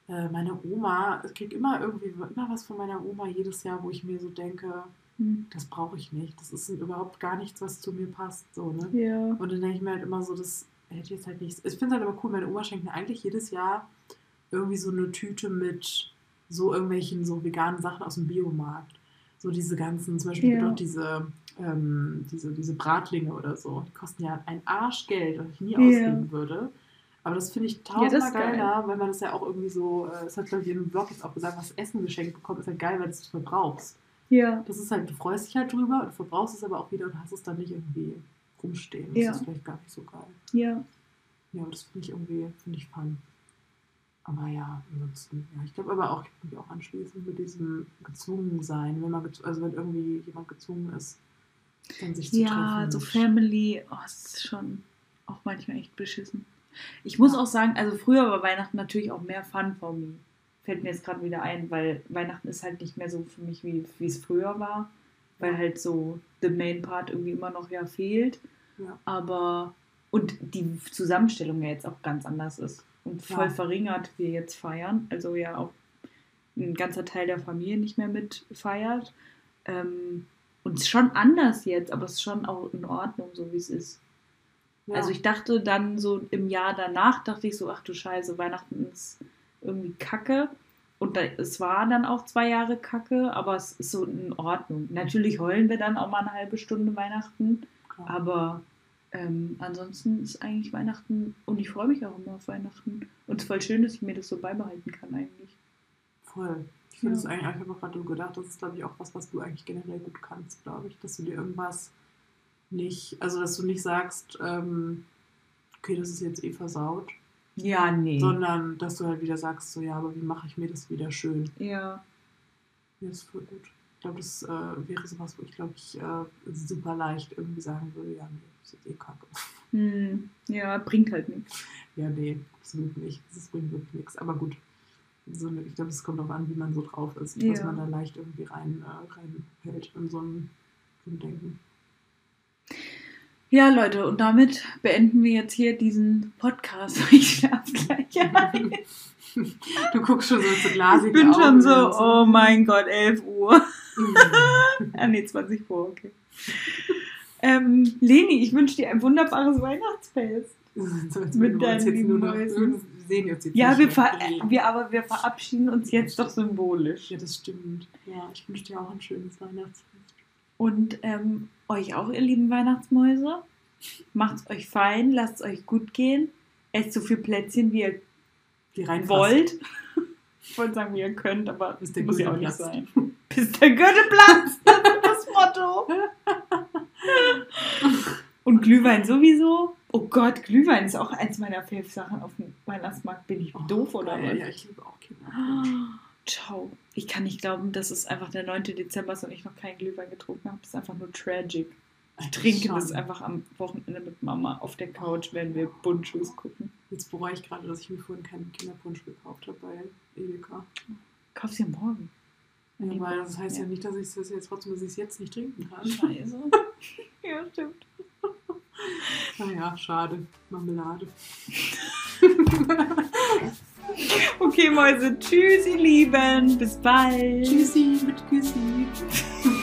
äh, meine Oma, ich kriege immer irgendwie immer was von meiner Oma jedes Jahr, wo ich mir so denke, Hm. das brauche ich nicht. Das ist überhaupt gar nichts, was zu mir passt. So, ne? Ja. Und dann denke ich mir halt immer so, das hätte jetzt halt nichts. Ich finde es halt aber cool, meine Oma schenkt mir eigentlich jedes Jahr irgendwie so eine Tüte mit so irgendwelchen so veganen Sachen aus dem Biomarkt. So diese ganzen, zum Beispiel Ja. doch diese, ähm, diese, diese Bratlinge oder so. Die kosten ja ein Arschgeld, was ich nie Ja. ausgeben würde. Aber das finde ich tausendmal geil. geiler, weil man das ja auch irgendwie so, äh, das hat glaube ich in einem Blog jetzt auch gesagt, was Essen geschenkt bekommt, ist halt geil, weil du es verbrauchst. Ja. Das ist halt, du freust dich halt drüber, du verbrauchst es aber auch wieder und hast es dann nicht irgendwie rumstehen. Das Ja. ist vielleicht gar nicht so geil. Ja. Ja, aber das finde ich irgendwie, finde ich fun. Aber ja, ansonsten, ja, ich glaube aber auch, ich kann mich auch anschließen mit diesem gezwungen sein, wenn man, also wenn irgendwie jemand gezwungen ist, dann sich zu Ja, treffen. so mit- Family, oh, das ist schon auch manchmal echt beschissen. Ich muss auch sagen, also früher war Weihnachten natürlich auch mehr Fun for me. Fällt mir jetzt gerade wieder ein, weil Weihnachten ist halt nicht mehr so für mich, wie es früher war. Weil halt so the main part irgendwie immer noch ja fehlt. Ja. Aber, und die Zusammenstellung ja jetzt auch ganz anders ist. Und voll Ja. verringert wir jetzt feiern. Also ja auch ein ganzer Teil der Familie nicht mehr mit feiert. Ähm, und es ist schon anders jetzt, aber es ist schon auch in Ordnung, so wie es ist. Ja. Also ich dachte dann so im Jahr danach, dachte ich so, ach du Scheiße, Weihnachten ist irgendwie kacke. Und da, es war dann auch zwei Jahre kacke, aber es ist so in Ordnung. Natürlich heulen wir dann auch mal eine halbe Stunde Weihnachten, klar. aber ähm, ansonsten ist eigentlich Weihnachten und ich freue mich auch immer auf Weihnachten. Und es ist voll schön, dass ich mir das so beibehalten kann eigentlich. Voll. Ich finde Ja. es eigentlich, ich habe gerade gedacht, das ist, glaube ich, auch was, was du eigentlich generell gut kannst, glaube ich, dass du dir irgendwas nicht, also dass du nicht sagst, ähm, okay, das ist jetzt eh versaut, Ja, nee. sondern dass du halt wieder sagst, so ja, aber wie mache ich mir das wieder schön? ja, Ja, ist voll gut. Ich glaube, das äh, wäre sowas, wo ich, glaube ich, äh, super leicht irgendwie sagen würde, ja, nee, das ist eh kacke. hm, ja, bringt halt nichts. Ja, nee, absolut nicht. Das bringt wirklich nichts. Aber gut, so, ich glaube, es kommt auch an, wie man so drauf ist, dass Ja. man da leicht irgendwie rein, äh, reinhält in so ein Denken. Ja, Leute, und damit beenden wir jetzt hier diesen Podcast. Ich schlafe gleich ein. Du guckst schon so zu glasig Ich bin schon Augen so, und oh mein Gott, 11 Uhr. Mhm. Ah, nee, 20 Uhr, okay. Ähm, Leni, ich wünsche dir ein wunderbares Weihnachtsfest. so, als Mit deinen jetzt lieben wir sehen uns jetzt Ja, wir, ver wir, aber wir verabschieden uns jetzt doch symbolisch. Ja, das stimmt. Ja, ich wünsche dir auch ein schönes Weihnachtsfest. Und ähm, euch auch, ihr lieben Weihnachtsmäuse. Macht's euch fein, lasst es euch gut gehen. Esst so viel Plätzchen, wie ihr Die reinpasst. wollt. Ich wollte sagen, wie ihr könnt, aber Bis der muss ja auch nicht sein. Bis der Gürtel platzt, das ist das Motto. Und Glühwein sowieso. Oh Gott, Glühwein ist auch eins meiner Fave-Sachen auf dem Weihnachtsmarkt. Bin ich Oh, doof oder was? Ja, ich liebe auch Kinder. Ciao. Ich kann nicht glauben, dass es einfach der 9. Dezember ist und ich noch keinen Glühwein getrunken habe. Das ist einfach nur tragic. Ich trinke das einfach am Wochenende mit Mama auf der Couch, wenn wir Buntschuss gucken. Jetzt bereue ich gerade, dass ich mir vorhin keinen Kinderpunsch gekauft habe bei Edeka. Kauf sie morgen. Ja, weil das heißt ja, Ja. nicht, dass ich es jetzt trotzdem, dass ich es jetzt nicht trinken kann. Scheiße. ja, stimmt. Naja, schade. Marmelade. Okay, Mäuse, tschüss, ihr Lieben. Bis bald. Tschüssi mit Küssi.